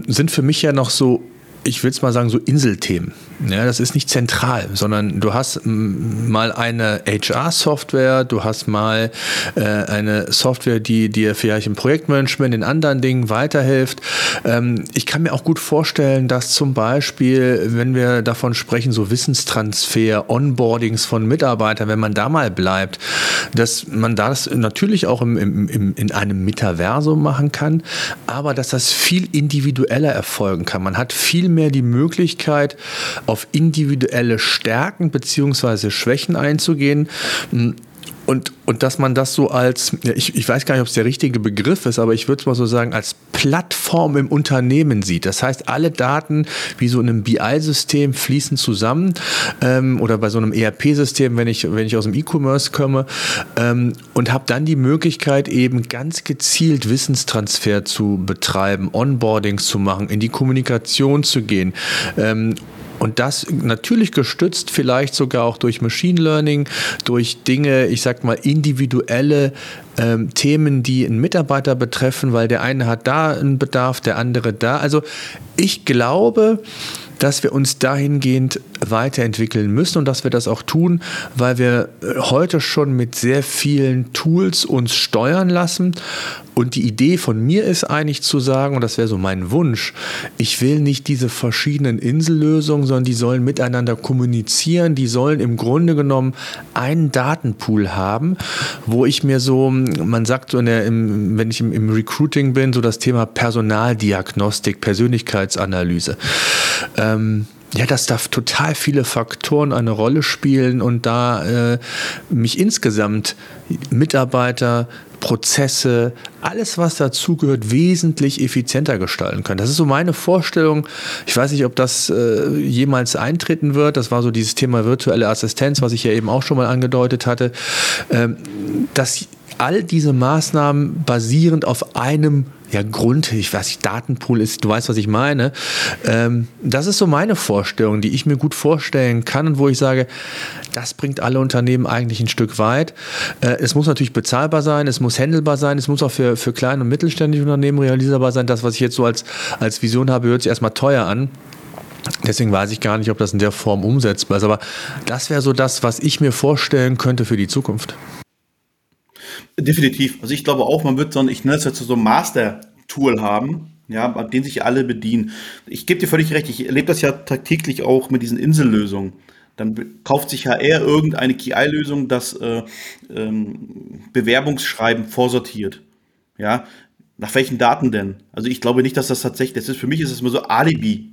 sind für mich ja noch so ich will es mal sagen, so Inselthemen. Ja, das ist nicht zentral, sondern du hast mal eine HR-Software, du hast mal äh, eine Software, die dir vielleicht im Projektmanagement in anderen Dingen weiterhilft. Ähm, ich kann mir auch gut vorstellen, dass zum Beispiel, wenn wir davon sprechen, so Wissenstransfer, Onboardings von Mitarbeitern, wenn man da mal bleibt, dass man das natürlich auch im, im, im, in einem Metaversum machen kann, aber dass das viel individueller erfolgen kann. Man hat viel mehr die Möglichkeit, auf individuelle Stärken bzw. Schwächen einzugehen. Und, und dass man das so als, ich, ich weiß gar nicht, ob es der richtige Begriff ist, aber ich würde es mal so sagen, als Plattform im Unternehmen sieht. Das heißt, alle Daten wie so in einem BI-System fließen zusammen ähm, oder bei so einem ERP-System, wenn ich, wenn ich aus dem E-Commerce komme ähm, und habe dann die Möglichkeit, eben ganz gezielt Wissenstransfer zu betreiben, Onboardings zu machen, in die Kommunikation zu gehen ähm, und das natürlich gestützt vielleicht sogar auch durch Machine Learning, durch Dinge, ich sag mal, individuelle ähm, Themen, die einen Mitarbeiter betreffen, weil der eine hat da einen Bedarf, der andere da. Also ich glaube, dass wir uns dahingehend weiterentwickeln müssen und dass wir das auch tun, weil wir äh, heute schon mit sehr vielen Tools uns steuern lassen. Und die Idee von mir ist eigentlich zu sagen, und das wäre so mein Wunsch, ich will nicht diese verschiedenen Insellösungen, sondern die sollen miteinander kommunizieren, die sollen im Grunde genommen einen Datenpool haben, wo ich mir so, man sagt so, der, im, wenn ich im, im Recruiting bin, so das Thema Personaldiagnostik, Persönlichkeitsanalyse. Ähm, ja, dass da total viele Faktoren eine Rolle spielen und da äh, mich insgesamt Mitarbeiter, Prozesse, alles, was dazugehört, wesentlich effizienter gestalten können. Das ist so meine Vorstellung. Ich weiß nicht, ob das äh, jemals eintreten wird. Das war so dieses Thema virtuelle Assistenz, was ich ja eben auch schon mal angedeutet hatte. Ähm, dass all diese Maßnahmen basierend auf einem ja, Grund, ich weiß nicht, Datenpool ist, du weißt, was ich meine. Ähm, das ist so meine Vorstellung, die ich mir gut vorstellen kann und wo ich sage, das bringt alle Unternehmen eigentlich ein Stück weit. Äh, es muss natürlich bezahlbar sein, es muss handelbar sein, es muss auch für, für kleine und mittelständische Unternehmen realisierbar sein. Das, was ich jetzt so als, als Vision habe, hört sich erstmal teuer an. Deswegen weiß ich gar nicht, ob das in der Form umsetzbar ist. Aber das wäre so das, was ich mir vorstellen könnte für die Zukunft. Definitiv. Also ich glaube auch, man wird so ein, ich nenne es jetzt so ein Master-Tool haben, ja, an dem sich alle bedienen. Ich gebe dir völlig recht, ich erlebe das ja tagtäglich auch mit diesen Insellösungen. Dann kauft sich HR irgendeine KI-Lösung, das äh, ähm, Bewerbungsschreiben vorsortiert. Ja, nach welchen Daten denn? Also ich glaube nicht, dass das tatsächlich, das ist für mich ist es immer so Alibi.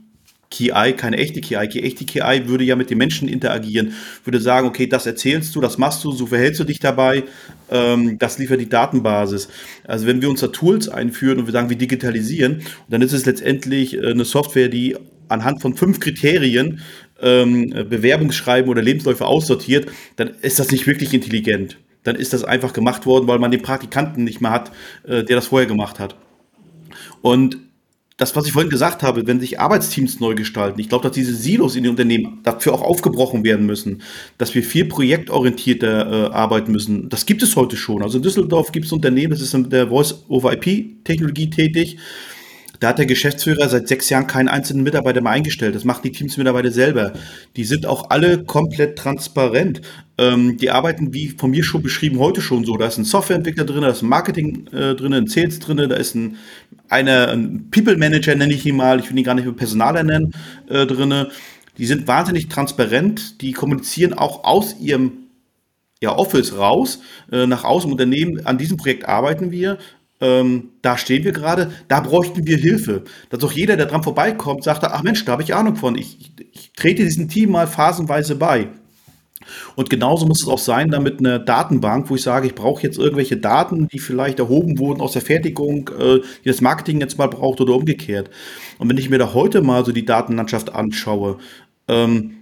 KI, keine echte KI. Die echte KI würde ja mit den Menschen interagieren, würde sagen, okay, das erzählst du, das machst du, so verhältst du dich dabei, ähm, das liefert die Datenbasis. Also wenn wir uns da Tools einführen und wir sagen, wir digitalisieren, dann ist es letztendlich äh, eine Software, die anhand von fünf Kriterien ähm, Bewerbungsschreiben oder Lebensläufe aussortiert, dann ist das nicht wirklich intelligent. Dann ist das einfach gemacht worden, weil man den Praktikanten nicht mehr hat, äh, der das vorher gemacht hat. Und das, was ich vorhin gesagt habe, wenn sich Arbeitsteams neu gestalten, ich glaube, dass diese Silos in den Unternehmen dafür auch aufgebrochen werden müssen, dass wir viel projektorientierter äh, arbeiten müssen. Das gibt es heute schon. Also in Düsseldorf gibt es Unternehmen, das ist in der Voice-over-IP-Technologie tätig. Da hat der Geschäftsführer seit sechs Jahren keinen einzelnen Mitarbeiter mehr eingestellt. Das machen die Teamsmitarbeiter selber. Die sind auch alle komplett transparent. Ähm, die arbeiten, wie von mir schon beschrieben, heute schon so. Da ist ein Softwareentwickler drin, da ist ein Marketing äh, drin, ein Sales drin, da ist ein, eine, ein People Manager, nenne ich ihn mal. Ich will ihn gar nicht mehr Personaler nennen, äh, drin. Die sind wahnsinnig transparent. Die kommunizieren auch aus ihrem ja, Office raus, äh, nach außen Unternehmen. An diesem Projekt arbeiten wir ähm, da stehen wir gerade, da bräuchten wir Hilfe. Dass auch jeder, der dran vorbeikommt, sagt, ach Mensch, da habe ich Ahnung von, ich, ich, ich trete diesem Team mal phasenweise bei. Und genauso muss es auch sein, damit eine Datenbank, wo ich sage, ich brauche jetzt irgendwelche Daten, die vielleicht erhoben wurden aus der Fertigung, äh, die das Marketing jetzt mal braucht oder umgekehrt. Und wenn ich mir da heute mal so die Datenlandschaft anschaue, ähm,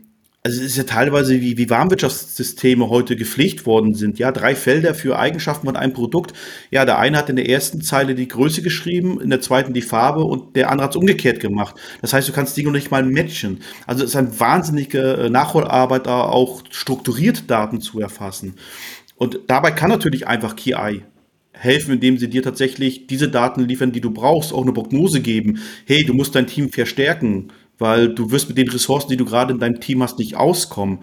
also es ist ja teilweise, wie, wie Warenwirtschaftssysteme heute gepflegt worden sind. Ja, drei Felder für Eigenschaften von einem Produkt. Ja, der eine hat in der ersten Zeile die Größe geschrieben, in der zweiten die Farbe und der andere hat es umgekehrt gemacht. Das heißt, du kannst Dinge nicht mal matchen. Also es ist eine wahnsinnige äh, Nachholarbeit, da auch strukturiert Daten zu erfassen. Und dabei kann natürlich einfach KI helfen, indem sie dir tatsächlich diese Daten liefern, die du brauchst, auch eine Prognose geben. Hey, du musst dein Team verstärken weil du wirst mit den Ressourcen, die du gerade in deinem Team hast, nicht auskommen.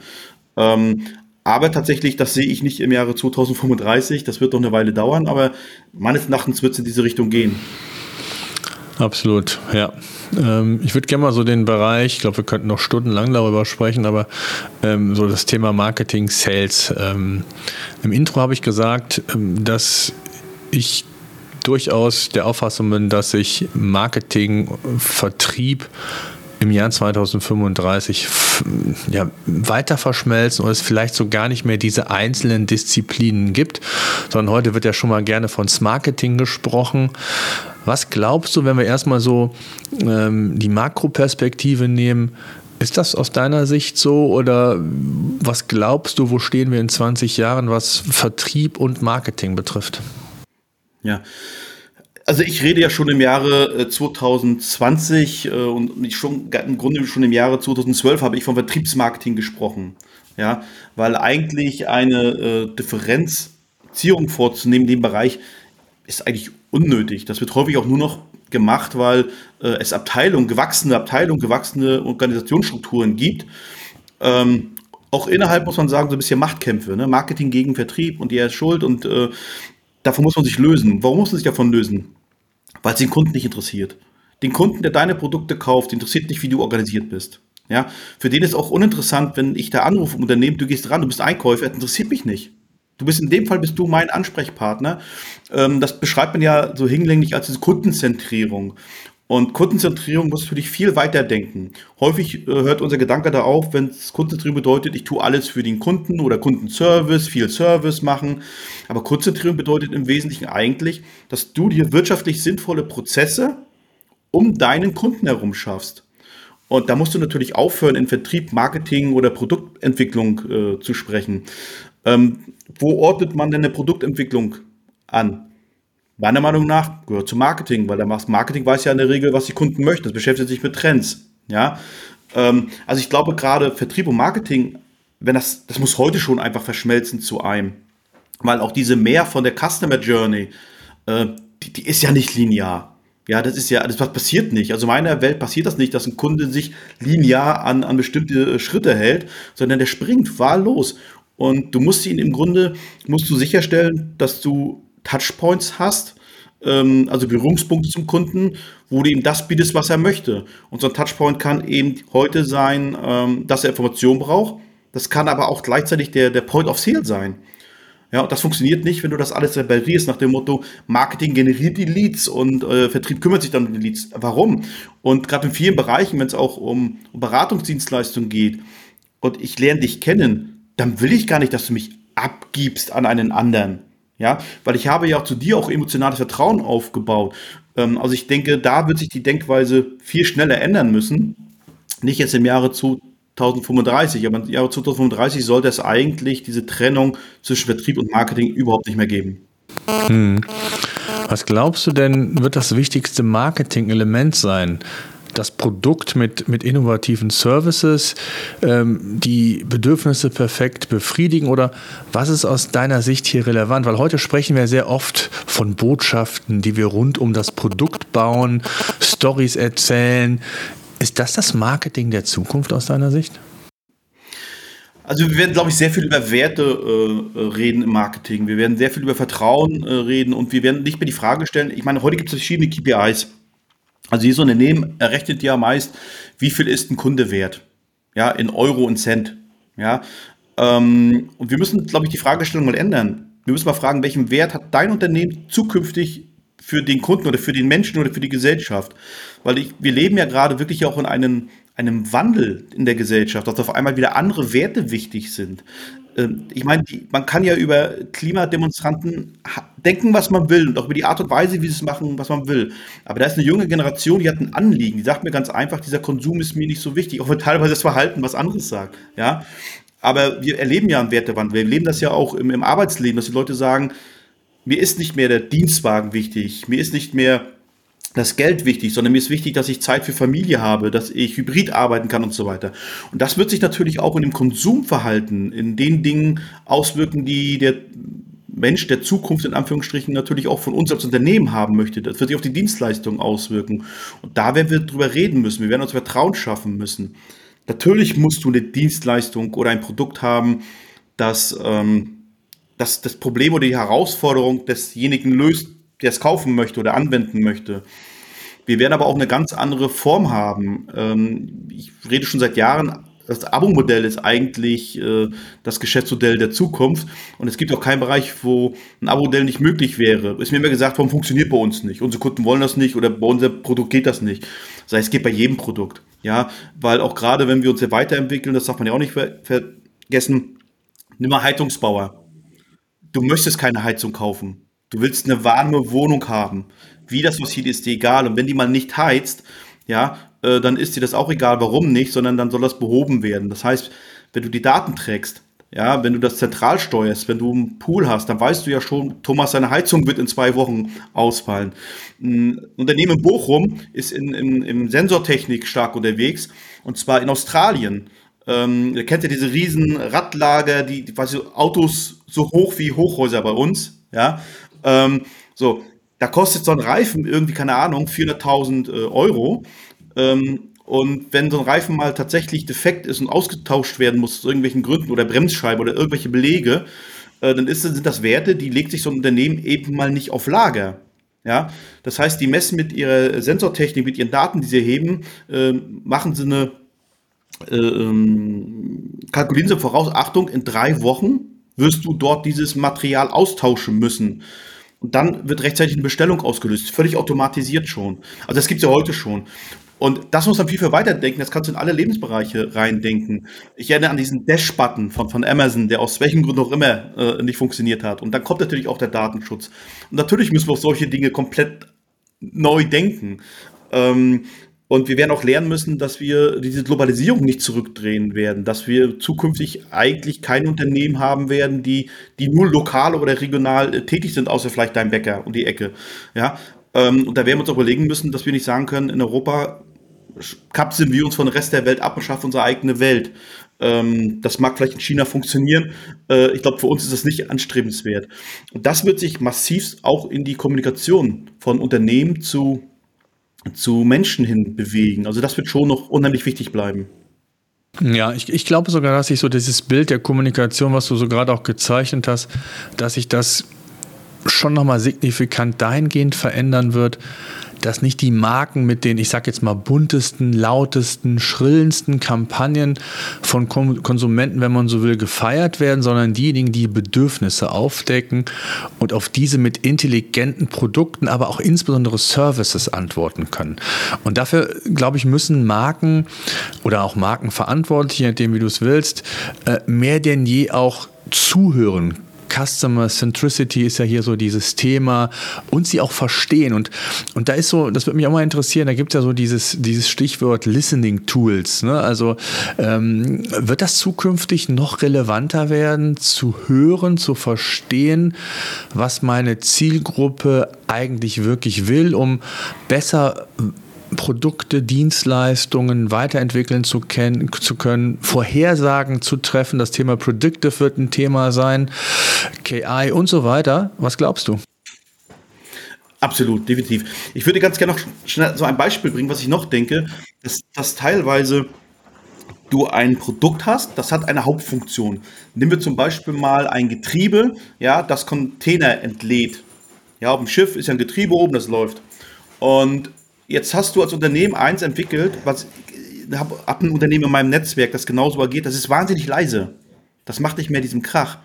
Ähm, aber tatsächlich, das sehe ich nicht im Jahre 2035. Das wird noch eine Weile dauern, aber meines Erachtens wird es in diese Richtung gehen. Absolut, ja. Ähm, ich würde gerne mal so den Bereich, ich glaube, wir könnten noch stundenlang darüber sprechen, aber ähm, so das Thema Marketing, Sales. Ähm, Im Intro habe ich gesagt, ähm, dass ich durchaus der Auffassung bin, dass sich Marketing, Vertrieb im Jahr 2035 ja, weiter verschmelzen und es vielleicht so gar nicht mehr diese einzelnen Disziplinen gibt, sondern heute wird ja schon mal gerne von Marketing gesprochen. Was glaubst du, wenn wir erstmal so ähm, die Makroperspektive nehmen, ist das aus deiner Sicht so oder was glaubst du, wo stehen wir in 20 Jahren, was Vertrieb und Marketing betrifft? Ja, also ich rede ja schon im Jahre 2020 äh, äh, und schon, im Grunde schon im Jahre 2012 habe ich vom Vertriebsmarketing gesprochen. Ja, weil eigentlich eine äh, Differenzierung vorzunehmen in dem Bereich ist eigentlich unnötig. Das wird häufig auch nur noch gemacht, weil es Abteilungen, gewachsene Abteilungen, gewachsene Organisationsstrukturen gibt. Ähm, auch innerhalb muss man sagen, so ein bisschen Machtkämpfe, ne? Marketing gegen Vertrieb und der ist schuld und äh, davon muss man sich lösen. Warum muss man sich davon lösen? Weil es den Kunden nicht interessiert. Den Kunden, der deine Produkte kauft, interessiert nicht, wie du organisiert bist. Ja, für den ist auch uninteressant, wenn ich da anrufe im Unternehmen, du gehst ran, du bist Einkäufer, interessiert mich nicht. Du bist in dem Fall bist du mein Ansprechpartner. Ähm, das beschreibt man ja so hinlänglich als Kundenzentrierung. Und Kundenzentrierung muss natürlich viel weiter denken. Häufig äh, hört unser Gedanke da auf, wenn es Kundenzentrierung bedeutet, ich tue alles für den Kunden oder Kundenservice, viel Service machen. Aber Kundenzentrierung bedeutet im Wesentlichen eigentlich, dass du dir wirtschaftlich sinnvolle Prozesse um deinen Kunden herum schaffst. Und da musst du natürlich aufhören, in Vertrieb, Marketing oder Produktentwicklung äh, zu sprechen. Ähm, wo ordnet man denn eine Produktentwicklung an? Meiner Meinung nach gehört zum Marketing, weil der Marketing weiß ja in der Regel, was die Kunden möchten. Das beschäftigt sich mit Trends. Ja, ähm, also ich glaube gerade Vertrieb und Marketing, wenn das, das muss heute schon einfach verschmelzen zu einem, weil auch diese mehr von der Customer Journey, äh, die, die ist ja nicht linear. Ja, das ist ja, das passiert nicht. Also in meiner Welt passiert das nicht, dass ein Kunde sich linear an, an bestimmte Schritte hält, sondern der springt wahllos. Und du musst ihn im Grunde, musst du sicherstellen, dass du Touchpoints hast, ähm, also Berührungspunkte zum Kunden, wo du ihm das bietest, was er möchte. Und so ein Touchpoint kann eben heute sein, ähm, dass er Informationen braucht. Das kann aber auch gleichzeitig der, der Point of Sale sein. Ja, und das funktioniert nicht, wenn du das alles reparierst nach dem Motto, Marketing generiert die Leads und äh, Vertrieb kümmert sich dann um die Leads. Warum? Und gerade in vielen Bereichen, wenn es auch um, um Beratungsdienstleistungen geht und ich lerne dich kennen, dann will ich gar nicht, dass du mich abgibst an einen anderen. Ja, weil ich habe ja auch zu dir auch emotionales Vertrauen aufgebaut. Ähm, also ich denke, da wird sich die Denkweise viel schneller ändern müssen. Nicht jetzt im Jahre zu 2035, aber im Jahr 2035 sollte es eigentlich diese Trennung zwischen Vertrieb und Marketing überhaupt nicht mehr geben. Hm. Was glaubst du denn, wird das wichtigste Marketing-Element sein? Das Produkt mit, mit innovativen Services, ähm, die Bedürfnisse perfekt befriedigen oder was ist aus deiner Sicht hier relevant? Weil heute sprechen wir sehr oft von Botschaften, die wir rund um das Produkt bauen, Stories erzählen. Ist das das Marketing der Zukunft aus deiner Sicht? Also wir werden, glaube ich, sehr viel über Werte äh, reden im Marketing. Wir werden sehr viel über Vertrauen äh, reden und wir werden nicht mehr die Frage stellen, ich meine, heute gibt es verschiedene KPIs. Also jedes Unternehmen errechnet ja meist, wie viel ist ein Kunde wert? Ja, in Euro und Cent. Ja, ähm, und wir müssen, glaube ich, die Fragestellung mal ändern. Wir müssen mal fragen, welchen Wert hat dein Unternehmen zukünftig für den Kunden oder für den Menschen oder für die Gesellschaft? Weil ich, wir leben ja gerade wirklich auch in einem, einem Wandel in der Gesellschaft, dass auf einmal wieder andere Werte wichtig sind. Ähm, ich meine, man kann ja über Klimademonstranten denken, was man will und auch über die Art und Weise, wie sie es machen, was man will. Aber da ist eine junge Generation, die hat ein Anliegen. Die sagt mir ganz einfach, dieser Konsum ist mir nicht so wichtig, auch wenn teilweise das Verhalten was anderes sagt. Ja, aber wir erleben ja einen Wertewandel. Wir erleben das ja auch im, im Arbeitsleben, dass die Leute sagen, mir ist nicht mehr der Dienstwagen wichtig, mir ist nicht mehr das Geld wichtig, sondern mir ist wichtig, dass ich Zeit für Familie habe, dass ich hybrid arbeiten kann und so weiter. Und das wird sich natürlich auch in dem Konsumverhalten, in den Dingen auswirken, die der Mensch der Zukunft in Anführungsstrichen natürlich auch von uns als Unternehmen haben möchte. Das wird sich auf die Dienstleistungen auswirken. Und da werden wir drüber reden müssen. Wir werden uns Vertrauen schaffen müssen. Natürlich musst du eine Dienstleistung oder ein Produkt haben, das ähm, das, das Problem oder die Herausforderung desjenigen löst, der es kaufen möchte oder anwenden möchte. Wir werden aber auch eine ganz andere Form haben. Ähm, ich rede schon seit Jahren, das Abo-Modell ist eigentlich äh, das Geschäftsmodell der Zukunft. Und es gibt auch keinen Bereich, wo ein Abo-Modell nicht möglich wäre. Ist mir immer gesagt, warum funktioniert bei uns nicht? Unsere Kunden wollen das nicht oder bei unserem Produkt geht das nicht. Das heißt, es geht bei jedem Produkt. Ja, weil auch gerade wenn wir uns ja weiterentwickeln, das darf man ja auch nicht ver vergessen, nimm mal Heizungsbauer. Du möchtest keine Heizung kaufen. Du willst eine warme Wohnung haben. Wie das passiert, ist dir egal. Und wenn die mal nicht heizt, ja, äh, dann ist dir das auch egal, warum nicht, sondern dann soll das behoben werden. Das heißt, wenn du die Daten trägst, ja, wenn du das zentral steuerst, wenn du einen Pool hast, dann weißt du ja schon, Thomas, seine Heizung wird in zwei Wochen ausfallen. Ein Unternehmen in Bochum ist in, in, in Sensortechnik stark unterwegs und zwar in Australien. Ähm, ihr kennt ja diese riesen Radlager, die, quasi Autos so hoch wie Hochhäuser bei uns, ja. Ähm, so, da kostet so ein Reifen irgendwie, keine Ahnung, 400.000 äh, Euro. Ähm, und wenn so ein Reifen mal tatsächlich defekt ist und ausgetauscht werden muss aus irgendwelchen Gründen oder Bremsscheibe oder irgendwelche Belege, äh, dann ist, sind das Werte, die legt sich so ein Unternehmen eben mal nicht auf Lager. Ja, das heißt, die messen mit ihrer Sensortechnik, mit ihren Daten, die sie heben, äh, machen sie eine, ähm, kalkulieren sie voraus, Achtung, in drei Wochen wirst du dort dieses Material austauschen müssen. Und dann wird rechtzeitig eine Bestellung ausgelöst, völlig automatisiert schon. Also das gibt es ja heute schon. Und das muss man viel, viel weiterdenken. Das kannst du in alle Lebensbereiche reindenken. Ich erinnere an diesen Dash-Button von, von Amazon, der aus welchem Grund auch immer äh, nicht funktioniert hat. Und dann kommt natürlich auch der Datenschutz. Und natürlich müssen wir auch solche Dinge komplett neu denken. Ähm, Und wir werden auch lernen müssen, dass wir diese Globalisierung nicht zurückdrehen werden, dass wir zukünftig eigentlich kein Unternehmen haben werden, die, die nur lokal oder regional äh, tätig sind, außer vielleicht dein Bäcker und die Ecke. Ja, ähm, und da werden wir uns auch überlegen müssen, dass wir nicht sagen können, in Europa kapseln wir uns von dem Rest der Welt ab und schaffen unsere eigene Welt. Ähm, das mag vielleicht in China funktionieren. Äh, ich glaube, für uns ist das nicht anstrebenswert. Und das wird sich massiv auch in die Kommunikation von Unternehmen zu zu Menschen hin bewegen. Also das wird schon noch unheimlich wichtig bleiben. Ja, ich, ich glaube sogar, dass sich so dieses Bild der Kommunikation, was du so gerade auch gezeichnet hast, dass sich das schon nochmal signifikant dahingehend verändern wird, dass nicht die Marken mit den, ich sag jetzt mal, buntesten, lautesten, schrillendsten Kampagnen von Konsumenten, wenn man so will, gefeiert werden, sondern diejenigen, die Bedürfnisse aufdecken und auf diese mit intelligenten Produkten, aber auch insbesondere Services antworten können. Und dafür, glaube ich, müssen Marken oder auch Markenverantwortliche, je wie du es willst, äh, mehr denn je auch zuhören Customer Centricity ist ja hier so dieses Thema und sie auch verstehen. Und, und da ist so, das würde mich auch mal interessieren, da gibt es ja so dieses, dieses Stichwort Listening Tools. Ne? Also ähm, wird das zukünftig noch relevanter werden, zu hören, zu verstehen, was meine Zielgruppe eigentlich wirklich will, um besser Produkte, Dienstleistungen weiterentwickeln zu, kennen, zu können, Vorhersagen zu treffen. Das Thema Predictive wird ein Thema sein, KI und so weiter. Was glaubst du? Absolut, definitiv. Ich würde ganz gerne noch schnell so ein Beispiel bringen, was ich noch denke, dass, dass teilweise du ein Produkt hast, das hat eine Hauptfunktion. Nehmen wir zum Beispiel mal ein Getriebe, ja, das Container entlädt. Ja, auf dem Schiff ist ja ein Getriebe oben, das läuft. Und Jetzt hast du als Unternehmen eins entwickelt, was habe hab ein Unternehmen in meinem Netzwerk, das genauso agiert, das ist wahnsinnig leise. Das macht nicht mehr diesen Krach.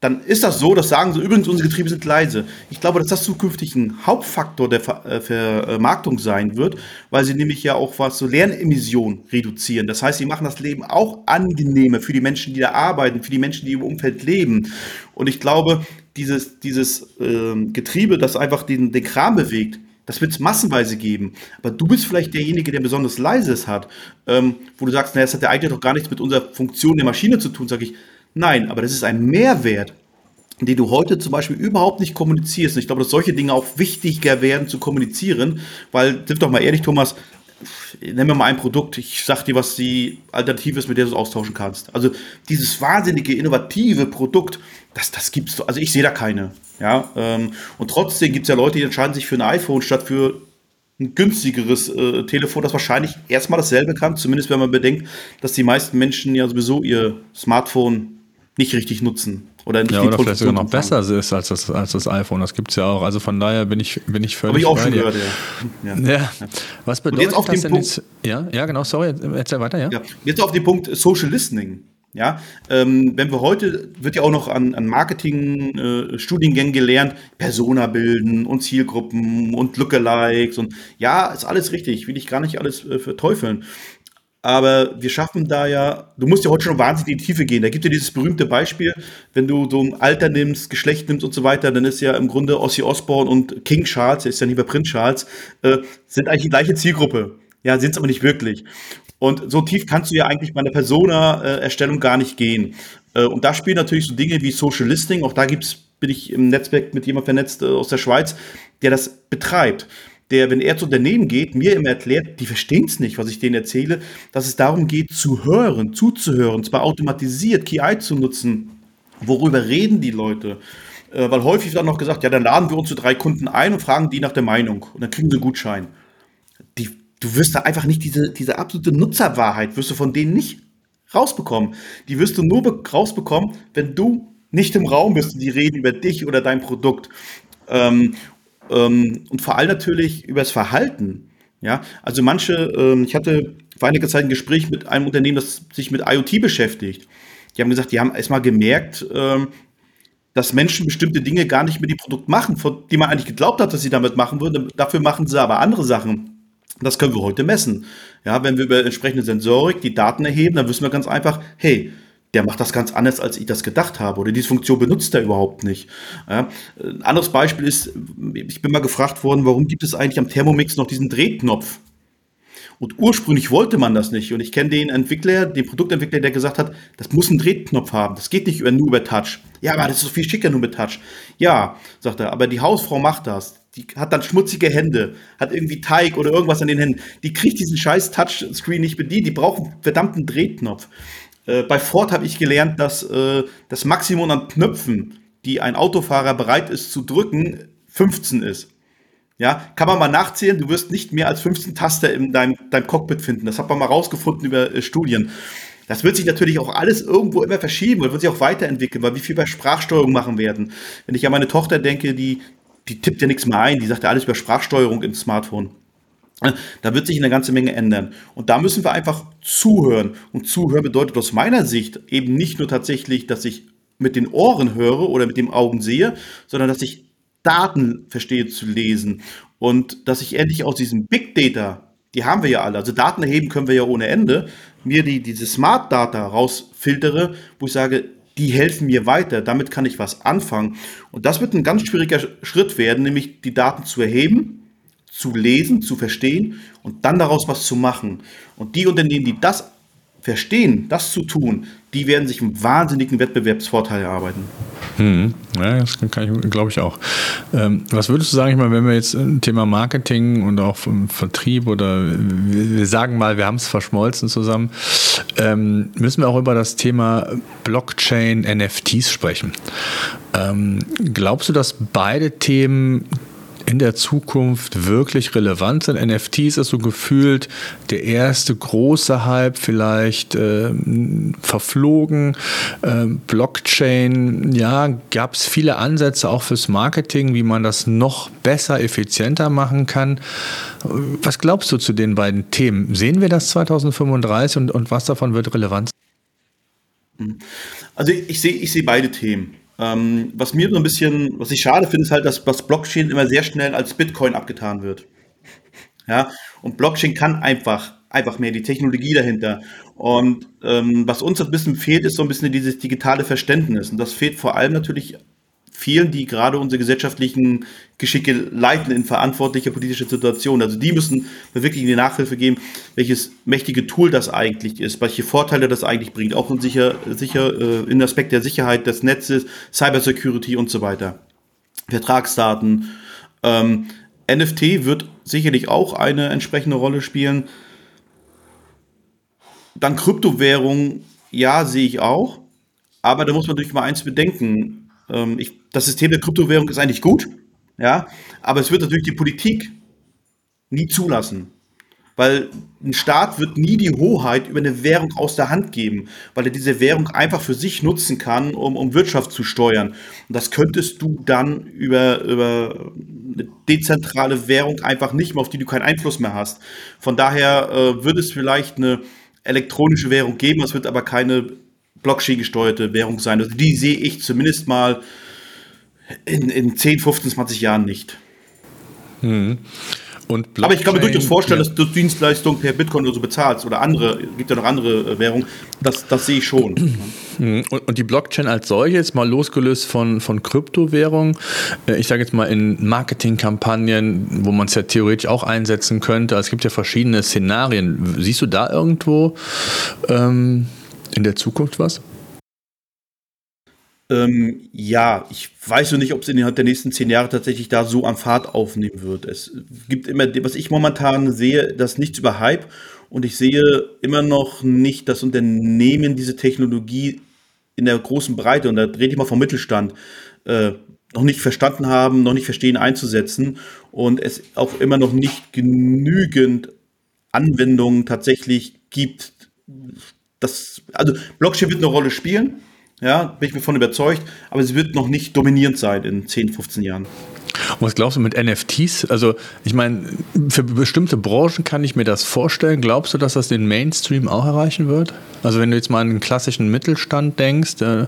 Dann ist das so, das sagen sie, übrigens, unsere Getriebe sind leise. Ich glaube, dass das zukünftig ein Hauptfaktor der äh, Vermarktung sein wird, weil sie nämlich ja auch was so Lernemissionen reduzieren. Das heißt, sie machen das Leben auch angenehmer für die Menschen, die da arbeiten, für die Menschen, die im Umfeld leben. Und ich glaube, dieses, dieses äh, Getriebe, das einfach den, den Kram bewegt, das wird es massenweise geben. Aber du bist vielleicht derjenige, der besonders leises hat, ähm, wo du sagst, naja, das hat ja eigentlich doch gar nichts mit unserer Funktion der Maschine zu tun. Sage ich, nein, aber das ist ein Mehrwert, den du heute zum Beispiel überhaupt nicht kommunizierst. Und ich glaube, dass solche Dinge auch wichtiger werden zu kommunizieren, weil, sind doch mal ehrlich, Thomas, nenn mir mal ein Produkt, ich sag dir, was die Alternative ist, mit der du es austauschen kannst. Also dieses wahnsinnige, innovative Produkt, das, das gibt's, also ich sehe da keine. Ja, ähm, und trotzdem gibt es ja Leute, die entscheiden sich für ein iPhone statt für ein günstigeres äh, Telefon, das wahrscheinlich erstmal dasselbe kann, zumindest wenn man bedenkt, dass die meisten Menschen ja sowieso ihr Smartphone nicht richtig nutzen. Oder nicht ja, oder vielleicht sogar noch besser ist als das, als das iPhone. Das gibt es ja auch. Also von daher bin ich, bin ich völlig. Habe ich auch schon dir. gehört, ja. Ja. ja. Was bedeutet jetzt auf das den Punkt, jetzt, Ja, ja, genau, sorry, erzähl weiter, ja. ja. Jetzt auf den Punkt Social Listening. Ja, ähm, wenn wir heute, wird ja auch noch an, an Marketing-Studiengängen äh, gelernt, Persona bilden und Zielgruppen und Lookalikes und ja, ist alles richtig, will ich gar nicht alles äh, verteufeln. Aber wir schaffen da ja, du musst ja heute schon wahnsinnig in die Tiefe gehen. Da gibt ja dieses berühmte Beispiel, wenn du so ein Alter nimmst, Geschlecht nimmst und so weiter, dann ist ja im Grunde Ossi Osborne und King Charles, der ist ja nicht mehr Prinz Charles, äh, sind eigentlich die gleiche Zielgruppe. Ja, sind es aber nicht wirklich. Und so tief kannst du ja eigentlich bei einer Persona-Erstellung gar nicht gehen. Äh, und da spielen natürlich so Dinge wie Social Listing, auch da gibt's, bin ich im Netzwerk mit jemandem vernetzt äh, aus der Schweiz, der das betreibt. Der, wenn er zu Unternehmen geht, mir immer erklärt, die verstehen es nicht, was ich denen erzähle, dass es darum geht, zu hören, zuzuhören, zwar automatisiert KI zu nutzen. Worüber reden die Leute? Äh, weil häufig wird dann noch gesagt, ja, dann laden wir uns zu drei Kunden ein und fragen die nach der Meinung und dann kriegen sie einen Gutschein du wirst da einfach nicht diese, diese absolute Nutzerwahrheit, wirst du von denen nicht rausbekommen. Die wirst du nur rausbekommen, wenn du nicht im Raum bist und die reden über dich oder dein Produkt. Ähm, ähm, und vor allem natürlich über das Verhalten. Ja, also manche, ähm, ich hatte vor einiger Zeit ein Gespräch mit einem Unternehmen, das sich mit IoT beschäftigt. Die haben gesagt, die haben erstmal gemerkt, ähm, dass Menschen bestimmte Dinge gar nicht mit dem Produkt machen, von die man eigentlich geglaubt hat, dass sie damit machen würden. Dafür machen sie aber andere Sachen. Das können wir heute messen. Ja, wenn wir über entsprechende Sensorik die Daten erheben, dann wissen wir ganz einfach, hey, der macht das ganz anders, als ich das gedacht habe. Oder diese Funktion benutzt er überhaupt nicht. Ja, ein anderes Beispiel ist, ich bin mal gefragt worden, warum gibt es eigentlich am Thermomix noch diesen Drehknopf? Und ursprünglich wollte man das nicht. Und ich kenne den Entwickler, den Produktentwickler, der gesagt hat, das muss einen Drehknopf haben. Das geht nicht nur über Touch. Ja, aber das ist so viel schicker nur mit Touch. Ja, sagt er, aber die Hausfrau macht das. Die hat dann schmutzige Hände, hat irgendwie Teig oder irgendwas an den Händen. Die kriegt diesen scheiß Touchscreen nicht bedient. Die brauchen verdammten Drehknopf. Äh, bei Ford habe ich gelernt, dass äh, das Maximum an Knöpfen, die ein Autofahrer bereit ist zu drücken, 15 ist. Ja, kann man mal nachzählen, du wirst nicht mehr als 15 Taster in deinem, deinem Cockpit finden. Das hat man mal rausgefunden über äh, Studien. Das wird sich natürlich auch alles irgendwo immer verschieben und wird sich auch weiterentwickeln, weil wie viel bei Sprachsteuerung machen werden. Wenn ich an meine Tochter denke, die, die tippt ja nichts mehr ein, die sagt ja alles über Sprachsteuerung ins Smartphone. Da wird sich eine ganze Menge ändern. Und da müssen wir einfach zuhören. Und zuhören bedeutet aus meiner Sicht eben nicht nur tatsächlich, dass ich mit den Ohren höre oder mit den Augen sehe, sondern dass ich Daten verstehe zu lesen und dass ich endlich aus diesem Big Data, die haben wir ja alle, also Daten erheben können wir ja ohne Ende, mir die, diese Smart Data rausfiltere, wo ich sage, die helfen mir weiter, damit kann ich was anfangen. Und das wird ein ganz schwieriger Schritt werden, nämlich die Daten zu erheben, zu lesen, zu verstehen und dann daraus was zu machen. Und die Unternehmen, die das verstehen, das zu tun, die werden sich einen wahnsinnigen Wettbewerbsvorteil erarbeiten. Hm. Ja, das kann ich, glaube ich, auch. Ähm, was würdest du sagen, ich meine, wenn wir jetzt ein Thema Marketing und auch Vertrieb oder wir sagen mal, wir haben es verschmolzen zusammen, ähm, müssen wir auch über das Thema Blockchain, NFTs sprechen. Ähm, glaubst du, dass beide Themen in der Zukunft wirklich relevant sind. NFTs ist so gefühlt der erste große Hype, vielleicht äh, verflogen. Äh, Blockchain, ja, gab es viele Ansätze auch fürs Marketing, wie man das noch besser, effizienter machen kann. Was glaubst du zu den beiden Themen? Sehen wir das 2035 und, und was davon wird relevant sein? Also ich sehe ich seh beide Themen. Ähm, was mir so ein bisschen, was ich schade finde, ist halt, dass das Blockchain immer sehr schnell als Bitcoin abgetan wird. Ja, und Blockchain kann einfach, einfach mehr die Technologie dahinter. Und ähm, was uns ein bisschen fehlt, ist so ein bisschen dieses digitale Verständnis. Und das fehlt vor allem natürlich vielen, die gerade unsere gesellschaftlichen Geschicke leiten in verantwortlicher politischer Situation. Also die müssen wirklich in die Nachhilfe geben, welches mächtige Tool das eigentlich ist, welche Vorteile das eigentlich bringt, auch in sicher, sicher äh, in Aspekt der Sicherheit des Netzes, Cybersecurity und so weiter. Vertragsdaten. Ähm, NFT wird sicherlich auch eine entsprechende Rolle spielen. Dann Kryptowährung, ja, sehe ich auch. Aber da muss man natürlich mal eins bedenken ähm, ich, das System der Kryptowährung ist eigentlich gut, ja, aber es wird natürlich die Politik nie zulassen. Weil ein Staat wird nie die Hoheit über eine Währung aus der Hand geben, weil er diese Währung einfach für sich nutzen kann, um, um Wirtschaft zu steuern. Und das könntest du dann über, über eine dezentrale Währung einfach nicht mehr, auf die du keinen Einfluss mehr hast. Von daher äh, wird es vielleicht eine elektronische Währung geben, es wird aber keine Blockchain-gesteuerte Währung sein. Also die sehe ich zumindest mal in, in 10, 15, 20 Jahren nicht. Hm. Aber ich kann mir durchaus vorstellen, ja. dass du Dienstleistungen per Bitcoin oder so bezahlst oder andere, gibt ja noch andere äh, Währungen. Das, das sehe ich schon. Hm. Und, und, die Blockchain als solche, jetzt mal losgelöst von, von Kryptowährungen, äh, ich sage jetzt mal in Marketingkampagnen, wo man es ja theoretisch auch einsetzen könnte. Es gibt ja verschiedene Szenarien. Siehst du da irgendwo ähm, in der Zukunft was? Ähm, ja, ich weiß noch nicht, ob es innerhalb der nächsten zehn Jahre tatsächlich da so an Fahrt aufnehmen wird. Es gibt immer, was ich momentan sehe, das nichts über Hype und ich sehe immer noch nicht, dass Unternehmen diese Technologie in der großen Breite, und da rede ich mal vom Mittelstand, äh, noch nicht verstanden haben, noch nicht verstehen einzusetzen und es auch immer noch nicht genügend Anwendungen tatsächlich gibt, das, also Blockchain wird eine Rolle spielen, ja, bin ich mir von überzeugt, aber sie wird noch nicht dominierend sein in 10, 15 Jahren. Und was glaubst du mit NFTs? Also, ich meine, für bestimmte Branchen kann ich mir das vorstellen. Glaubst du, dass das den Mainstream auch erreichen wird? Also, wenn du jetzt mal an den klassischen Mittelstand denkst, äh,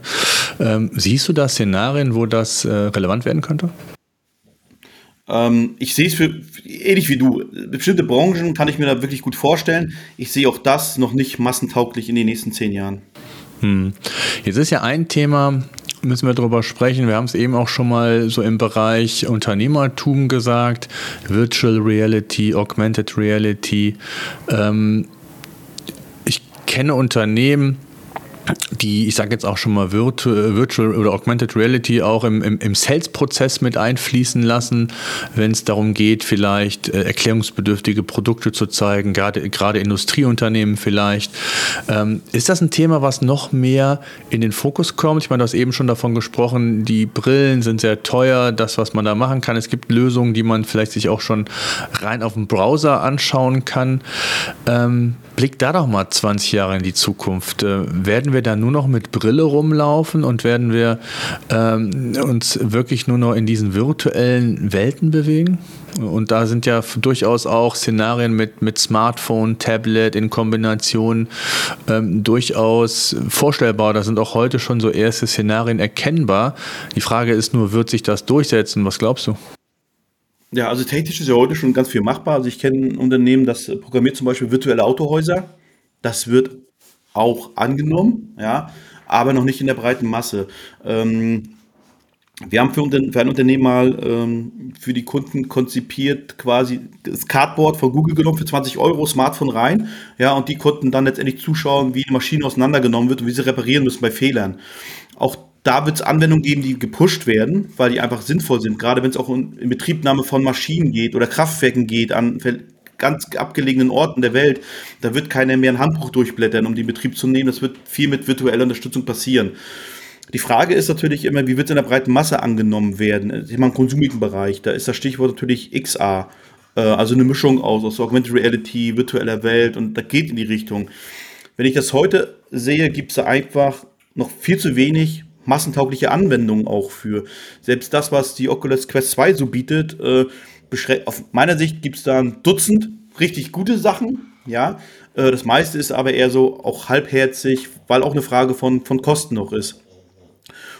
äh, siehst du da Szenarien, wo das äh, relevant werden könnte? Ähm, ich sehe es für ähnlich wie du. Bestimmte Branchen kann ich mir da wirklich gut vorstellen. Ich sehe auch das noch nicht massentauglich in den nächsten zehn Jahren. Hm. Jetzt ist ja ein Thema, müssen wir darüber sprechen. Wir haben es eben auch schon mal so im Bereich Unternehmertum gesagt, Virtual Reality, Augmented Reality. Ähm, ich kenne Unternehmen, die, ich sage jetzt auch schon mal Virtual oder Augmented Reality auch im, im, im Sales-Prozess mit einfließen lassen, wenn es darum geht, vielleicht äh, erklärungsbedürftige Produkte zu zeigen, gerade, Industrieunternehmen vielleicht. Ähm, ist das ein Thema, was noch mehr in den Fokus kommt? Ich meine, du hast eben schon davon gesprochen, die Brillen sind sehr teuer, das, was man da machen kann. Es gibt Lösungen, die man vielleicht sich auch schon rein auf dem Browser anschauen kann. Ähm, blick da doch mal 20 Jahre in die Zukunft. Äh, werden wir da nur noch mit Brille rumlaufen und werden wir ähm, uns wirklich nur noch in diesen virtuellen Welten bewegen? Und da sind ja durchaus auch Szenarien mit, mit Smartphone, Tablet in Kombination ähm, durchaus vorstellbar. Da sind auch heute schon so erste Szenarien erkennbar. Die Frage ist nur, wird sich das durchsetzen? Was glaubst du? Ja, also technisch ist ja heute schon ganz viel machbar. Also ich kenne ein Unternehmen, das programmiert zum Beispiel virtuelle Autohäuser. Das wird auch angenommen, ja, aber noch nicht in der breiten Masse. Ähm, wir haben für, für, ein Unternehmen mal ähm, für die Kunden konzipiert, quasi das Cardboard von Google genommen für 20 Euro, Smartphone rein, ja, und die konnten dann letztendlich zuschauen, wie die Maschine auseinandergenommen wird und wie sie reparieren müssen bei Fehlern. Auch da wird es Anwendungen geben, die gepusht werden, weil die einfach sinnvoll sind. Gerade wenn es auch in, in Betriebnahme von Maschinen geht oder Kraftwerken geht, an ganz abgelegenen Orten der Welt, da wird keiner mehr ein Handbuch durchblättern, um den Betrieb zu nehmen. Das wird viel mit virtueller Unterstützung passieren. Die Frage ist natürlich immer, wie wird es in der breiten Masse angenommen werden? Ich meine, im konsumigen Bereich, da ist das Stichwort natürlich XA, äh, also eine Mischung aus, aus Augmented Reality, virtueller Welt und da geht in die Richtung. Wenn ich das heute sehe, gibt es einfach noch viel zu wenig massentaugliche Anwendungen auch für. Selbst das, was die Oculus Quest 2 so bietet, äh, auf meiner Sicht gibt es da ein Dutzend richtig gute Sachen, ja. Äh, das meiste ist aber eher so auch halbherzig, weil auch eine Frage von, von Kosten noch ist.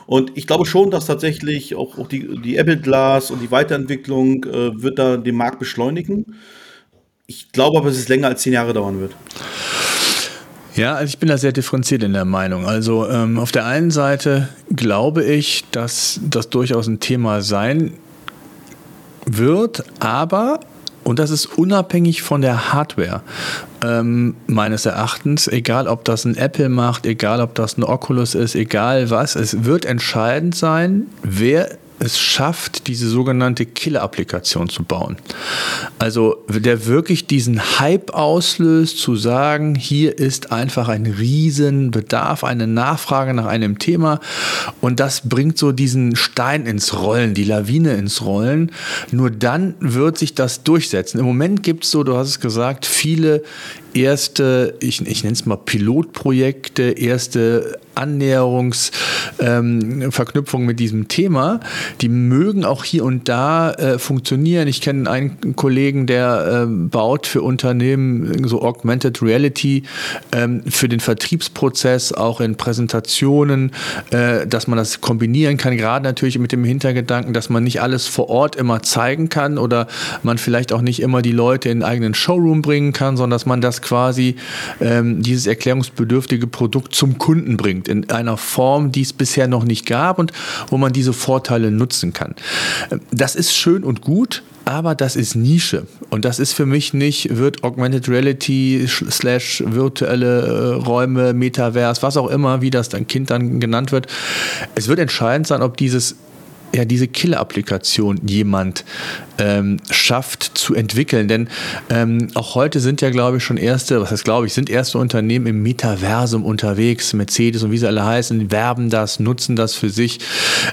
Und ich glaube schon, dass tatsächlich auch, auch die, die Apple Glass und die Weiterentwicklung äh, wird da den Markt beschleunigen. Ich glaube aber, dass es länger als zehn Jahre dauern wird. Ja, also ich bin da sehr differenziert in der Meinung. Also ähm, auf der einen Seite glaube ich, dass das durchaus ein Thema sein wird, aber und das ist unabhängig von der Hardware ähm, meines Erachtens, egal ob das ein Apple macht, egal ob das ein Oculus ist, egal was, es wird entscheidend sein, wer es schafft, diese sogenannte Killer-Applikation zu bauen. Also der wirklich diesen Hype auslöst, zu sagen, hier ist einfach ein Riesenbedarf, eine Nachfrage nach einem Thema und das bringt so diesen Stein ins Rollen, die Lawine ins Rollen. Nur dann wird sich das durchsetzen. Im Moment gibt es so, du hast es gesagt, viele erste, ich, ich nenne es mal Pilotprojekte, erste Annäherungsverknüpfung ähm, mit diesem Thema. Die mögen auch hier und da äh, funktionieren. Ich kenne einen Kollegen, der äh, baut für Unternehmen so Augmented Reality ähm, für den Vertriebsprozess, auch in Präsentationen, äh, dass man das kombinieren kann, gerade natürlich mit dem Hintergedanken, dass man nicht alles vor Ort immer zeigen kann oder man vielleicht auch nicht immer die Leute in einen eigenen Showroom bringen kann, sondern dass man das quasi ähm, dieses erklärungsbedürftige Produkt zum Kunden bringt in einer Form, die es bisher noch nicht gab und wo man diese Vorteile nutzen kann. Das ist schön und gut, aber das ist Nische. Und das ist für mich nicht, wird Augmented Reality slash virtuelle äh, Räume, Metaverse, was auch immer, wie das dann Kind dann genannt wird. Es wird entscheidend sein, ob dieses ja, diese Killer-Applikation jemand ähm, schafft zu entwickeln. Denn ähm, auch heute sind ja, glaube ich, schon erste, was heißt glaube ich, sind erste Unternehmen im Metaversum unterwegs, Mercedes und wie sie alle heißen, werben das, nutzen das für sich,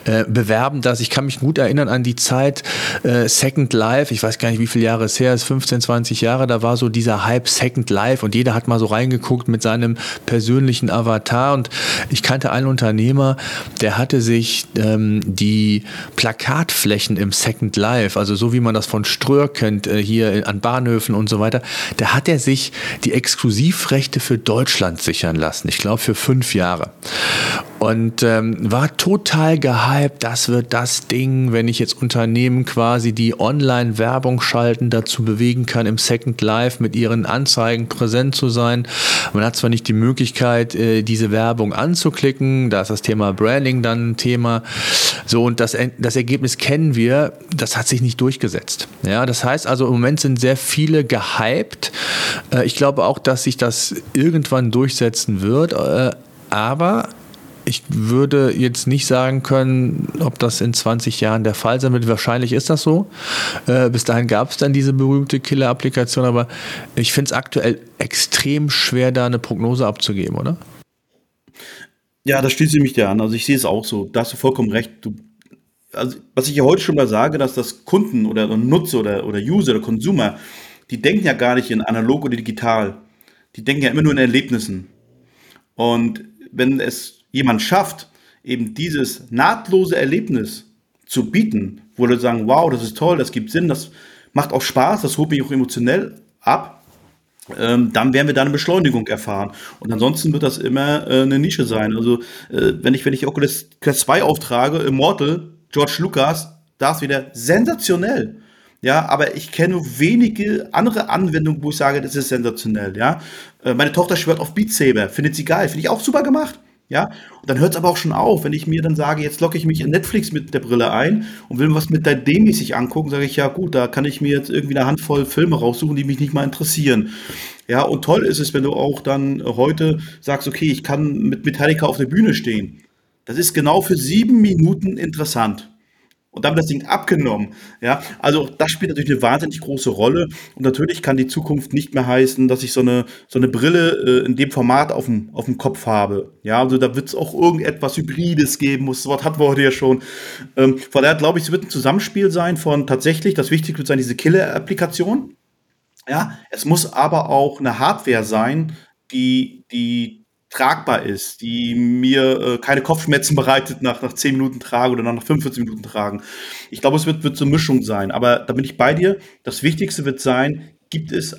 äh, bewerben das. Ich kann mich gut erinnern an die Zeit äh, Second Life, ich weiß gar nicht, wie viele Jahre es her ist, 15, 20 Jahre, da war so dieser Hype Second Life und jeder hat mal so reingeguckt mit seinem persönlichen Avatar und ich kannte einen Unternehmer, der hatte sich ähm, die Plakatflächen im Second Life, also so wie man das von Ströer kennt, äh, hier an Bahnhöfen und so weiter, da hat er sich die Exklusivrechte für Deutschland sichern lassen. Ich glaube für fünf Jahre. und ähm, war total gehypt. Das wird das Ding, wenn ich jetzt Unternehmen quasi die Online-Werbung schalten, dazu bewegen kann, im Second Life mit ihren Anzeigen präsent zu sein. Man hat zwar nicht die Möglichkeit, äh, diese Werbung anzuklicken, da ist das Thema Branding dann ein Thema. So, und das, das Ergebnis kennen wir, das hat sich nicht durchgesetzt. Ja, das heißt also, im Moment sind sehr viele gehypt. Äh, ich glaube auch, dass sich das irgendwann durchsetzen wird. Äh, aber ich würde jetzt nicht sagen können, ob das in 20 Jahren der Fall sein wird. Wahrscheinlich ist das so. Äh, bis dahin gab es dann diese berühmte Killer-Applikation, aber ich finde es aktuell extrem schwer, da eine Prognose abzugeben, oder? Ja, das schließe ich mich dir an. Also ich sehe es auch so. Da hast du vollkommen recht. Du, also, was ich ja heute schon mal sage, dass das Kunden oder Nutzer oder, oder User oder Consumer, die denken ja gar nicht in analog oder digital. Die denken ja immer nur in Erlebnissen. Und wenn es jemand schafft, eben dieses nahtlose Erlebnis zu bieten, wo Leute sagen, wow, das ist toll, das gibt Sinn, das macht auch Spaß, das holt mich auch emotionell ab, ähm, dann werden wir da eine Beschleunigung erfahren. Und ansonsten wird das immer äh, eine Nische sein. Also äh, wenn ich, wenn ich Oculus Quest 2 auftrage, Immortal, George Lucas, da ist wieder sensationell. Ja, aber ich kenne wenige andere Anwendungen, wo ich sage, das ist sensationell. Ja, äh, meine Tochter schwört auf Beat Saber, findet sie geil, finde ich auch super gemacht. Ja, und dann hört es aber auch schon auf, wenn ich mir dann sage, jetzt locke ich mich in Netflix mit der Brille ein und will was mit 3D-mäßig angucken, sage ich, ja gut, da kann ich mir jetzt irgendwie eine Handvoll Filme raussuchen, die mich nicht mal interessieren. Ja, und toll ist es, wenn du auch dann heute sagst, okay, ich kann mit Metallica auf der Bühne stehen. Das ist genau für sieben Minuten interessant und dann das Ding abgenommen. Ja, also das spielt natürlich eine wahnsinnig große Rolle. Und natürlich kann die Zukunft nicht mehr heißen, dass ich so eine, so eine Brille äh, in dem Format auf dem, auf dem Kopf habe. Ja, also da wird es auch irgendetwas Hybrides geben. Das Wort hatten wir heute ja schon. Ähm, von daher glaube ich, es wird ein Zusammenspiel sein von tatsächlich, das Wichtigste wird sein, diese Killer-Applikation. Ja, es muss aber auch eine Hardware sein, die, die tragbar ist, die mir äh, keine Kopfschmerzen bereitet nach, nach 10 Minuten Tragen oder nach 45 Minuten Tragen. Ich glaube, es wird, wird so eine Mischung sein. Aber da bin ich bei dir. Das Wichtigste wird sein, gibt es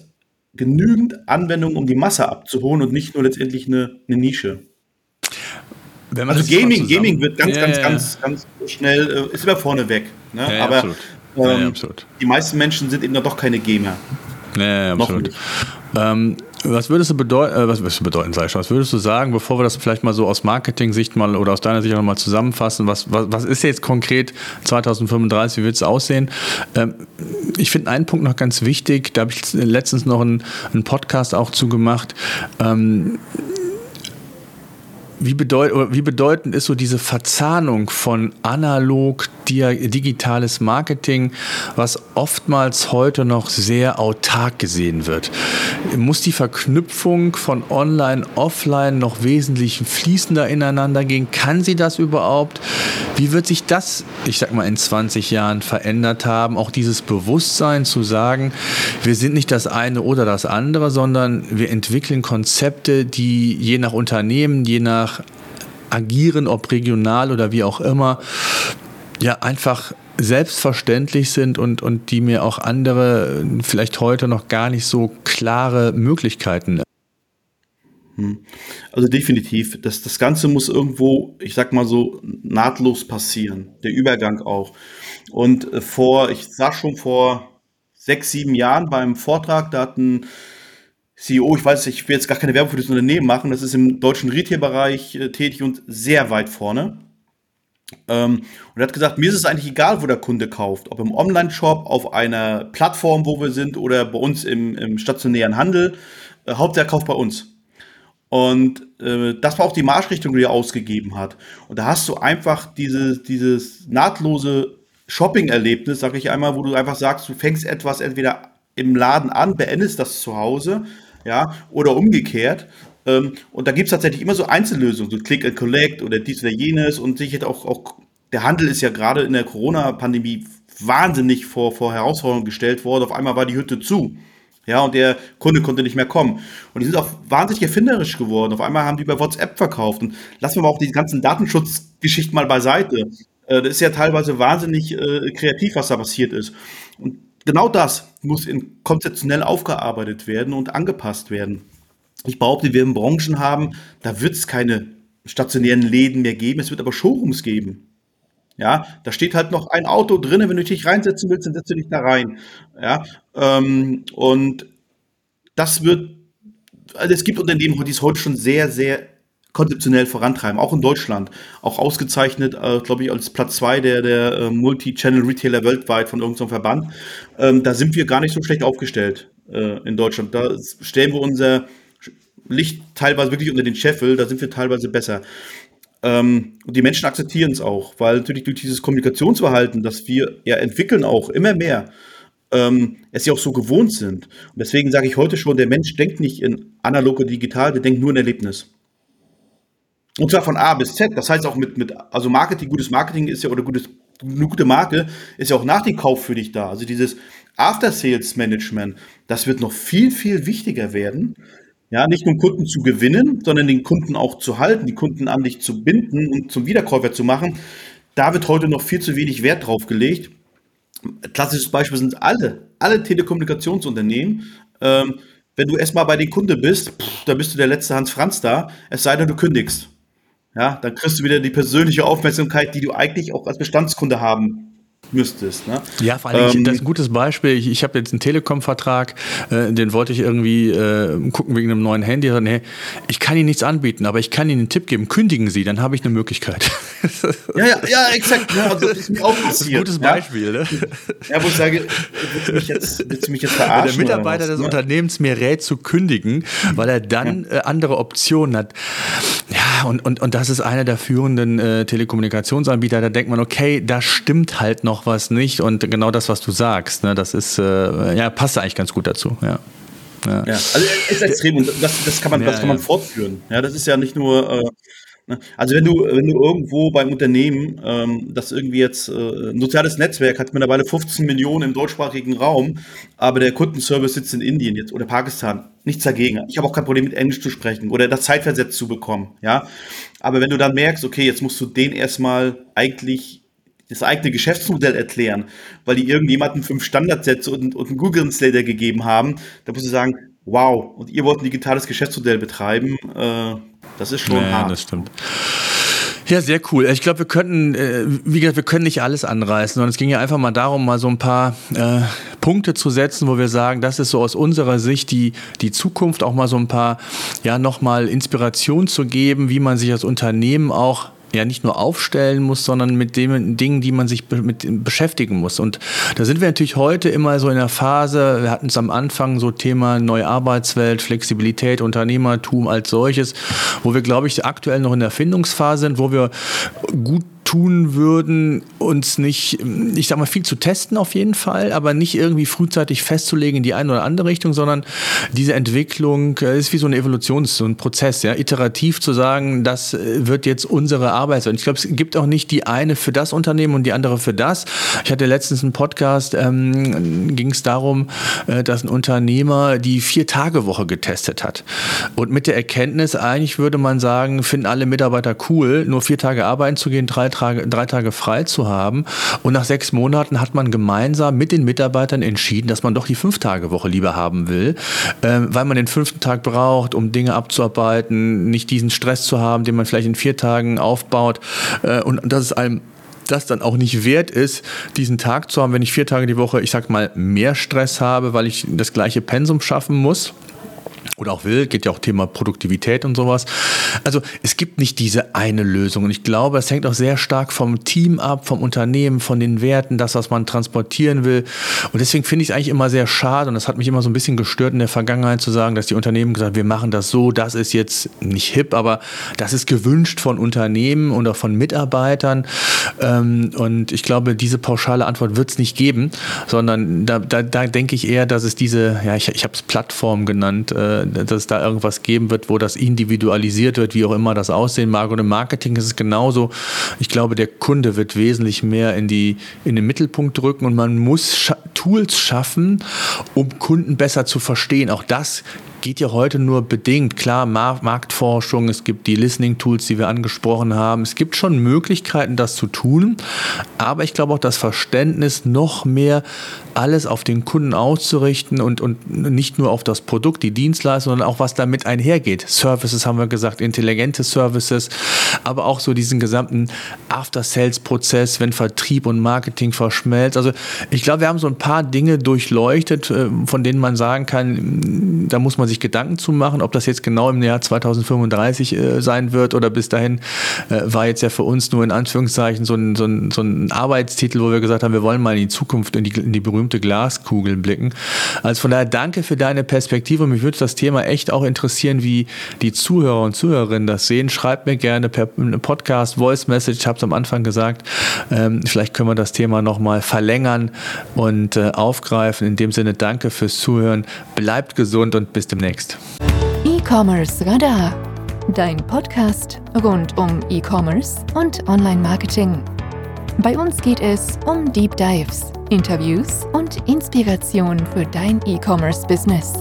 genügend Anwendungen, um die Masse abzuholen und nicht nur letztendlich eine, eine Nische. also Gaming, Gaming wird ganz, ja, ganz, ja. ganz, ganz schnell, äh, ist immer vorne weg. Ne? Ja, Aber. Ähm, die meisten Menschen sind eben doch keine Gamer. Ja, absolut. Ähm, was würdest du bedeuten, äh, was würdest du bedeuten, sag schon, was würdest du sagen, bevor wir das vielleicht mal so aus Marketing-Sicht mal oder aus deiner Sicht nochmal zusammenfassen, was, was, was ist jetzt konkret 2035, wie wird es aussehen? Ähm, ich finde einen Punkt noch ganz wichtig, da habe ich letztens noch einen, Podcast auch zugemacht. Ähm, wie, bedeut wie bedeutend ist so diese Verzahnung von analog, digitales Marketing, was oftmals heute noch sehr autark gesehen wird? Muss die Verknüpfung von Online, Offline noch wesentlich fließender ineinander gehen? Kann sie das überhaupt? Wie wird sich das, ich sag mal, in 20 Jahren verändert haben? Auch dieses Bewusstsein zu sagen, wir sind nicht das eine oder das andere, sondern wir entwickeln Konzepte, die je nach Unternehmen, je nach agieren, ob regional oder wie auch immer, ja einfach selbstverständlich sind und, und die mir auch andere vielleicht heute noch gar nicht so klare Möglichkeiten. Hm. Also definitiv, das, das Ganze muss irgendwo, ich sag mal so, nahtlos passieren. Der Übergang auch. Und äh, vor, ich sag schon vor sechs, sieben Jahren beim Vortrag, da hatten CEO, ich weiß, ich will jetzt gar keine Werbung für das Unternehmen machen, das ist im deutschen Retail-Bereich äh, tätig und sehr weit vorne. Ähm, und er hat gesagt, mir ist es eigentlich egal, wo der Kunde kauft, ob im Online-Shop, auf einer Plattform, wo wir sind, oder bei uns im, im stationären Handel. Äh, Hauptsache kauft bei uns. Und äh, das war auch die Marschrichtung, die er ausgegeben hat. Und da hast du einfach diese, dieses nahtlose Shopping-Erlebnis, sag ich einmal, wo du einfach sagst, du fängst etwas entweder im Laden an, beendest das zu Hause ja, oder umgekehrt. Ähm, und da gibt es tatsächlich immer so Einzellösungen, so Click and Collect oder dies oder jenes und sicher auch, auch der Handel ist ja gerade in der Corona-Pandemie wahnsinnig vor, vor Herausforderungen gestellt worden. Auf einmal war die Hütte zu. Ja, und der Kunde konnte nicht mehr kommen. Und die sind auch wahnsinnig erfinderisch geworden. Auf einmal haben die über WhatsApp verkauft. Und lassen wir mal auch die ganzen Datenschutzgeschichten mal beiseite. Äh, das ist ja teilweise wahnsinnig äh, kreativ, was da passiert ist. Und genau das muss in, konzeptionell aufgearbeitet werden und angepasst werden. Ich behaupte, wir in Branchen haben, da wird es keine stationären Läden mehr geben, es wird aber Showrooms geben. Ja, da steht halt noch ein Auto drin, wenn du dich reinsetzen willst, dann setzt du dich da rein. Ja, ähm, und das wird, also es gibt Unternehmen, die es heute schon sehr, sehr konzeptionell vorantreiben, auch in Deutschland. Auch ausgezeichnet, äh, glaube ich, als Platz zwei der, der äh, Multi-Channel-Retailer weltweit von irgendeinem Verband. Ähm, da sind wir gar nicht so schlecht aufgestellt äh, in Deutschland. Da stellen wir unser Licht teilweise wirklich unter den Scheffel, da sind wir teilweise besser. Ähm, und die Menschen akzeptieren es auch, weil natürlich durch dieses Kommunikationsverhalten, das wir ja entwickeln auch immer mehr, ähm, es ja auch so gewohnt sind. Und deswegen sage ich heute schon, der Mensch denkt nicht in analog und digital, der denkt nur in Erlebnis. Und zwar von A bis Z. Das heißt auch mit, mit also Marketing, gutes Marketing ist ja, oder gutes, eine gute Marke ist ja auch nach dem Kauf für dich da. Also dieses After-Sales-Management, das wird noch viel, viel wichtiger werden. Ja, nicht nur Kunden zu gewinnen, sondern den Kunden auch zu halten, die Kunden an dich zu binden und zum Wiederkäufer zu machen. Da wird heute noch viel zu wenig Wert drauf gelegt. Klassisches Beispiel sind alle, alle Telekommunikationsunternehmen. Ähm, wenn du erstmal bei den Kunden bist, pff, da bist du der letzte Hans Franz da, es sei denn, du kündigst. Ja, dann kriegst du wieder die persönliche Aufmerksamkeit, die du eigentlich auch als Bestandskunde haben müsstest. Ne? Ja, vor allem, ähm, das ist ein gutes Beispiel. Ich, ich habe jetzt einen Telekom-Vertrag, äh, den wollte ich irgendwie äh, gucken wegen einem neuen Handy. Nee, ich kann Ihnen nichts anbieten, aber ich kann Ihnen einen Tipp geben. Kündigen Sie, dann habe ich eine Möglichkeit. (laughs) ja, ja, ja, exakt. Ja, also, das ist mir auch passiert. Das ist ein gutes Beispiel. Ja, ne? ja wo ich sage, willst du mich jetzt, willst du mich jetzt verarschen? Der Mitarbeiter des ne? Unternehmens mir rät zu kündigen, weil er dann ja. äh, andere Optionen hat. Ja, und, und, und das ist einer der führenden äh, Telekommunikationsanbieter. Da denkt man, okay, da stimmt halt noch was nicht. Und genau das, was du sagst, ne, das ist, äh, ja, passt eigentlich ganz gut dazu. Ja. Ja. ja. also ist extrem und das, das kann man, ja, das kann man fortführen. Ja, das ist ja nicht nur, äh? Also wenn du, wenn du irgendwo beim Unternehmen, ähm, das irgendwie jetzt äh, ein soziales Netzwerk hat mittlerweile 15 Millionen im deutschsprachigen Raum, aber der Kundenservice sitzt in Indien jetzt oder Pakistan, nichts dagegen. Ich habe auch kein Problem mit Englisch zu sprechen oder das zeitversetzt zu bekommen, ja. Aber wenn du dann merkst, okay, jetzt musst du den erstmal eigentlich das eigene Geschäftsmodell erklären, weil die irgendjemanden fünf Standardsätze und, und einen Google Translator gegeben haben, da musst du sagen, wow, und ihr wollt ein digitales Geschäftsmodell betreiben, äh, das ist schon ja, hart. das stimmt. Ja, sehr cool. Ich glaube, wir könnten, äh, wie gesagt, wir können nicht alles anreißen, sondern es ging ja einfach mal darum, mal so ein paar äh, Punkte zu setzen, wo wir sagen, das ist so aus unserer Sicht die, die Zukunft, auch mal so ein paar, ja, nochmal Inspiration zu geben, wie man sich als Unternehmen auch ja nicht nur aufstellen muss, sondern mit den Dingen, die man sich be mit beschäftigen muss. Und da sind wir natürlich heute immer so in der Phase, wir hatten es am Anfang so Thema neue Arbeitswelt, Flexibilität, Unternehmertum als solches, wo wir, glaube ich, aktuell noch in der Erfindungsphase sind, wo wir gut tun würden, uns nicht, ich sag mal, viel zu testen auf jeden Fall, aber nicht irgendwie frühzeitig festzulegen in die eine oder andere Richtung, sondern diese Entwicklung äh, ist wie so eine Evolution, so ein Prozess, ja, iterativ zu sagen, das äh, wird jetzt unsere Arbeit sein. Ich glaube, es gibt auch nicht die eine für das Unternehmen und die andere für das. Ich hatte letztens einen Podcast, ähm, ging es darum, äh, dass ein Unternehmer die Vier-Tage-Woche getestet hat. Und mit der Erkenntnis, eigentlich würde man sagen, finden alle Mitarbeiter cool, nur vier Tage arbeiten zu gehen, drei Tage, drei Tage frei zu haben. Und nach sechs Monaten hat man gemeinsam mit den Mitarbeitern entschieden, dass man doch die Fünf-Tage-Woche lieber haben will, äh, weil man den fünften Tag braucht, um Dinge abzuarbeiten, nicht diesen Stress zu haben, den man vielleicht in vier Tagen aufbaut. Äh, und das ist einem das dann auch nicht wert ist, diesen Tag zu haben, wenn ich vier Tage die Woche, ich sag mal, mehr Stress habe, weil ich das gleiche Pensum schaffen muss oder auch will, geht ja auch Thema Produktivität und sowas. Also es gibt nicht diese eine Lösung und ich glaube, es hängt auch sehr stark vom Team ab, vom Unternehmen, von den Werten, das, was man transportieren will. Und deswegen finde ich es eigentlich immer sehr schade und das hat mich immer so ein bisschen gestört in der Vergangenheit zu sagen, dass die Unternehmen gesagt, wir machen das so, das ist jetzt nicht hip, aber das ist gewünscht von Unternehmen oder von Mitarbeitern. Ähm, und ich glaube, diese pauschale Antwort wird es nicht geben, sondern da, da, da denke ich eher, dass es diese, ja, ich, ich habe es Plattform genannt, äh, dass es da irgendwas geben wird, wo das individualisiert wird, wie auch immer das aussehen mag. Und im Marketing ist es genauso. Ich glaube, der Kunde wird wesentlich mehr in, die, in den Mittelpunkt rücken und man muss scha Tools schaffen, um Kunden besser zu verstehen. Auch das geht ja heute nur bedingt. Klar, Marktforschung, es gibt die Listening-Tools, die wir angesprochen haben. Es gibt schon Möglichkeiten, das zu tun. Aber ich glaube auch das Verständnis, noch mehr alles auf den Kunden auszurichten und, und nicht nur auf das Produkt, die Dienstleistung, sondern auch was damit einhergeht. Services haben wir gesagt, intelligente Services, aber auch so diesen gesamten After-Sales-Prozess, wenn Vertrieb und Marketing verschmelzt. Also ich glaube, wir haben so ein paar Dinge durchleuchtet, äh, von denen man sagen kann, da muss man sich Gedanken zu machen, ob das jetzt genau im Jahr 2035 äh, sein wird oder bis dahin äh, war jetzt ja für uns nur in Anführungszeichen so ein, so ein, so ein Arbeitstitel, wo wir gesagt haben, wir wollen mal in die Zukunft, in die, in die berühmte Glaskugel blicken. Also von daher danke für deine Perspektive. Mich würde das Thema echt auch interessieren, wie die Zuhörer und Zuhörerinnen das sehen. Schreibt mir gerne per Podcast, Voice Message, ich habe es am Anfang gesagt. Ähm, vielleicht können wir das Thema nochmal verlängern und äh, aufgreifen. In dem Sinne danke fürs Zuhören. Bleibt gesund und bis demnächst. E-Commerce Radar, dein Podcast rund um E-Commerce und Online-Marketing. Bei uns geht es um Deep Dives, Interviews und Inspiration für dein E-Commerce-Business.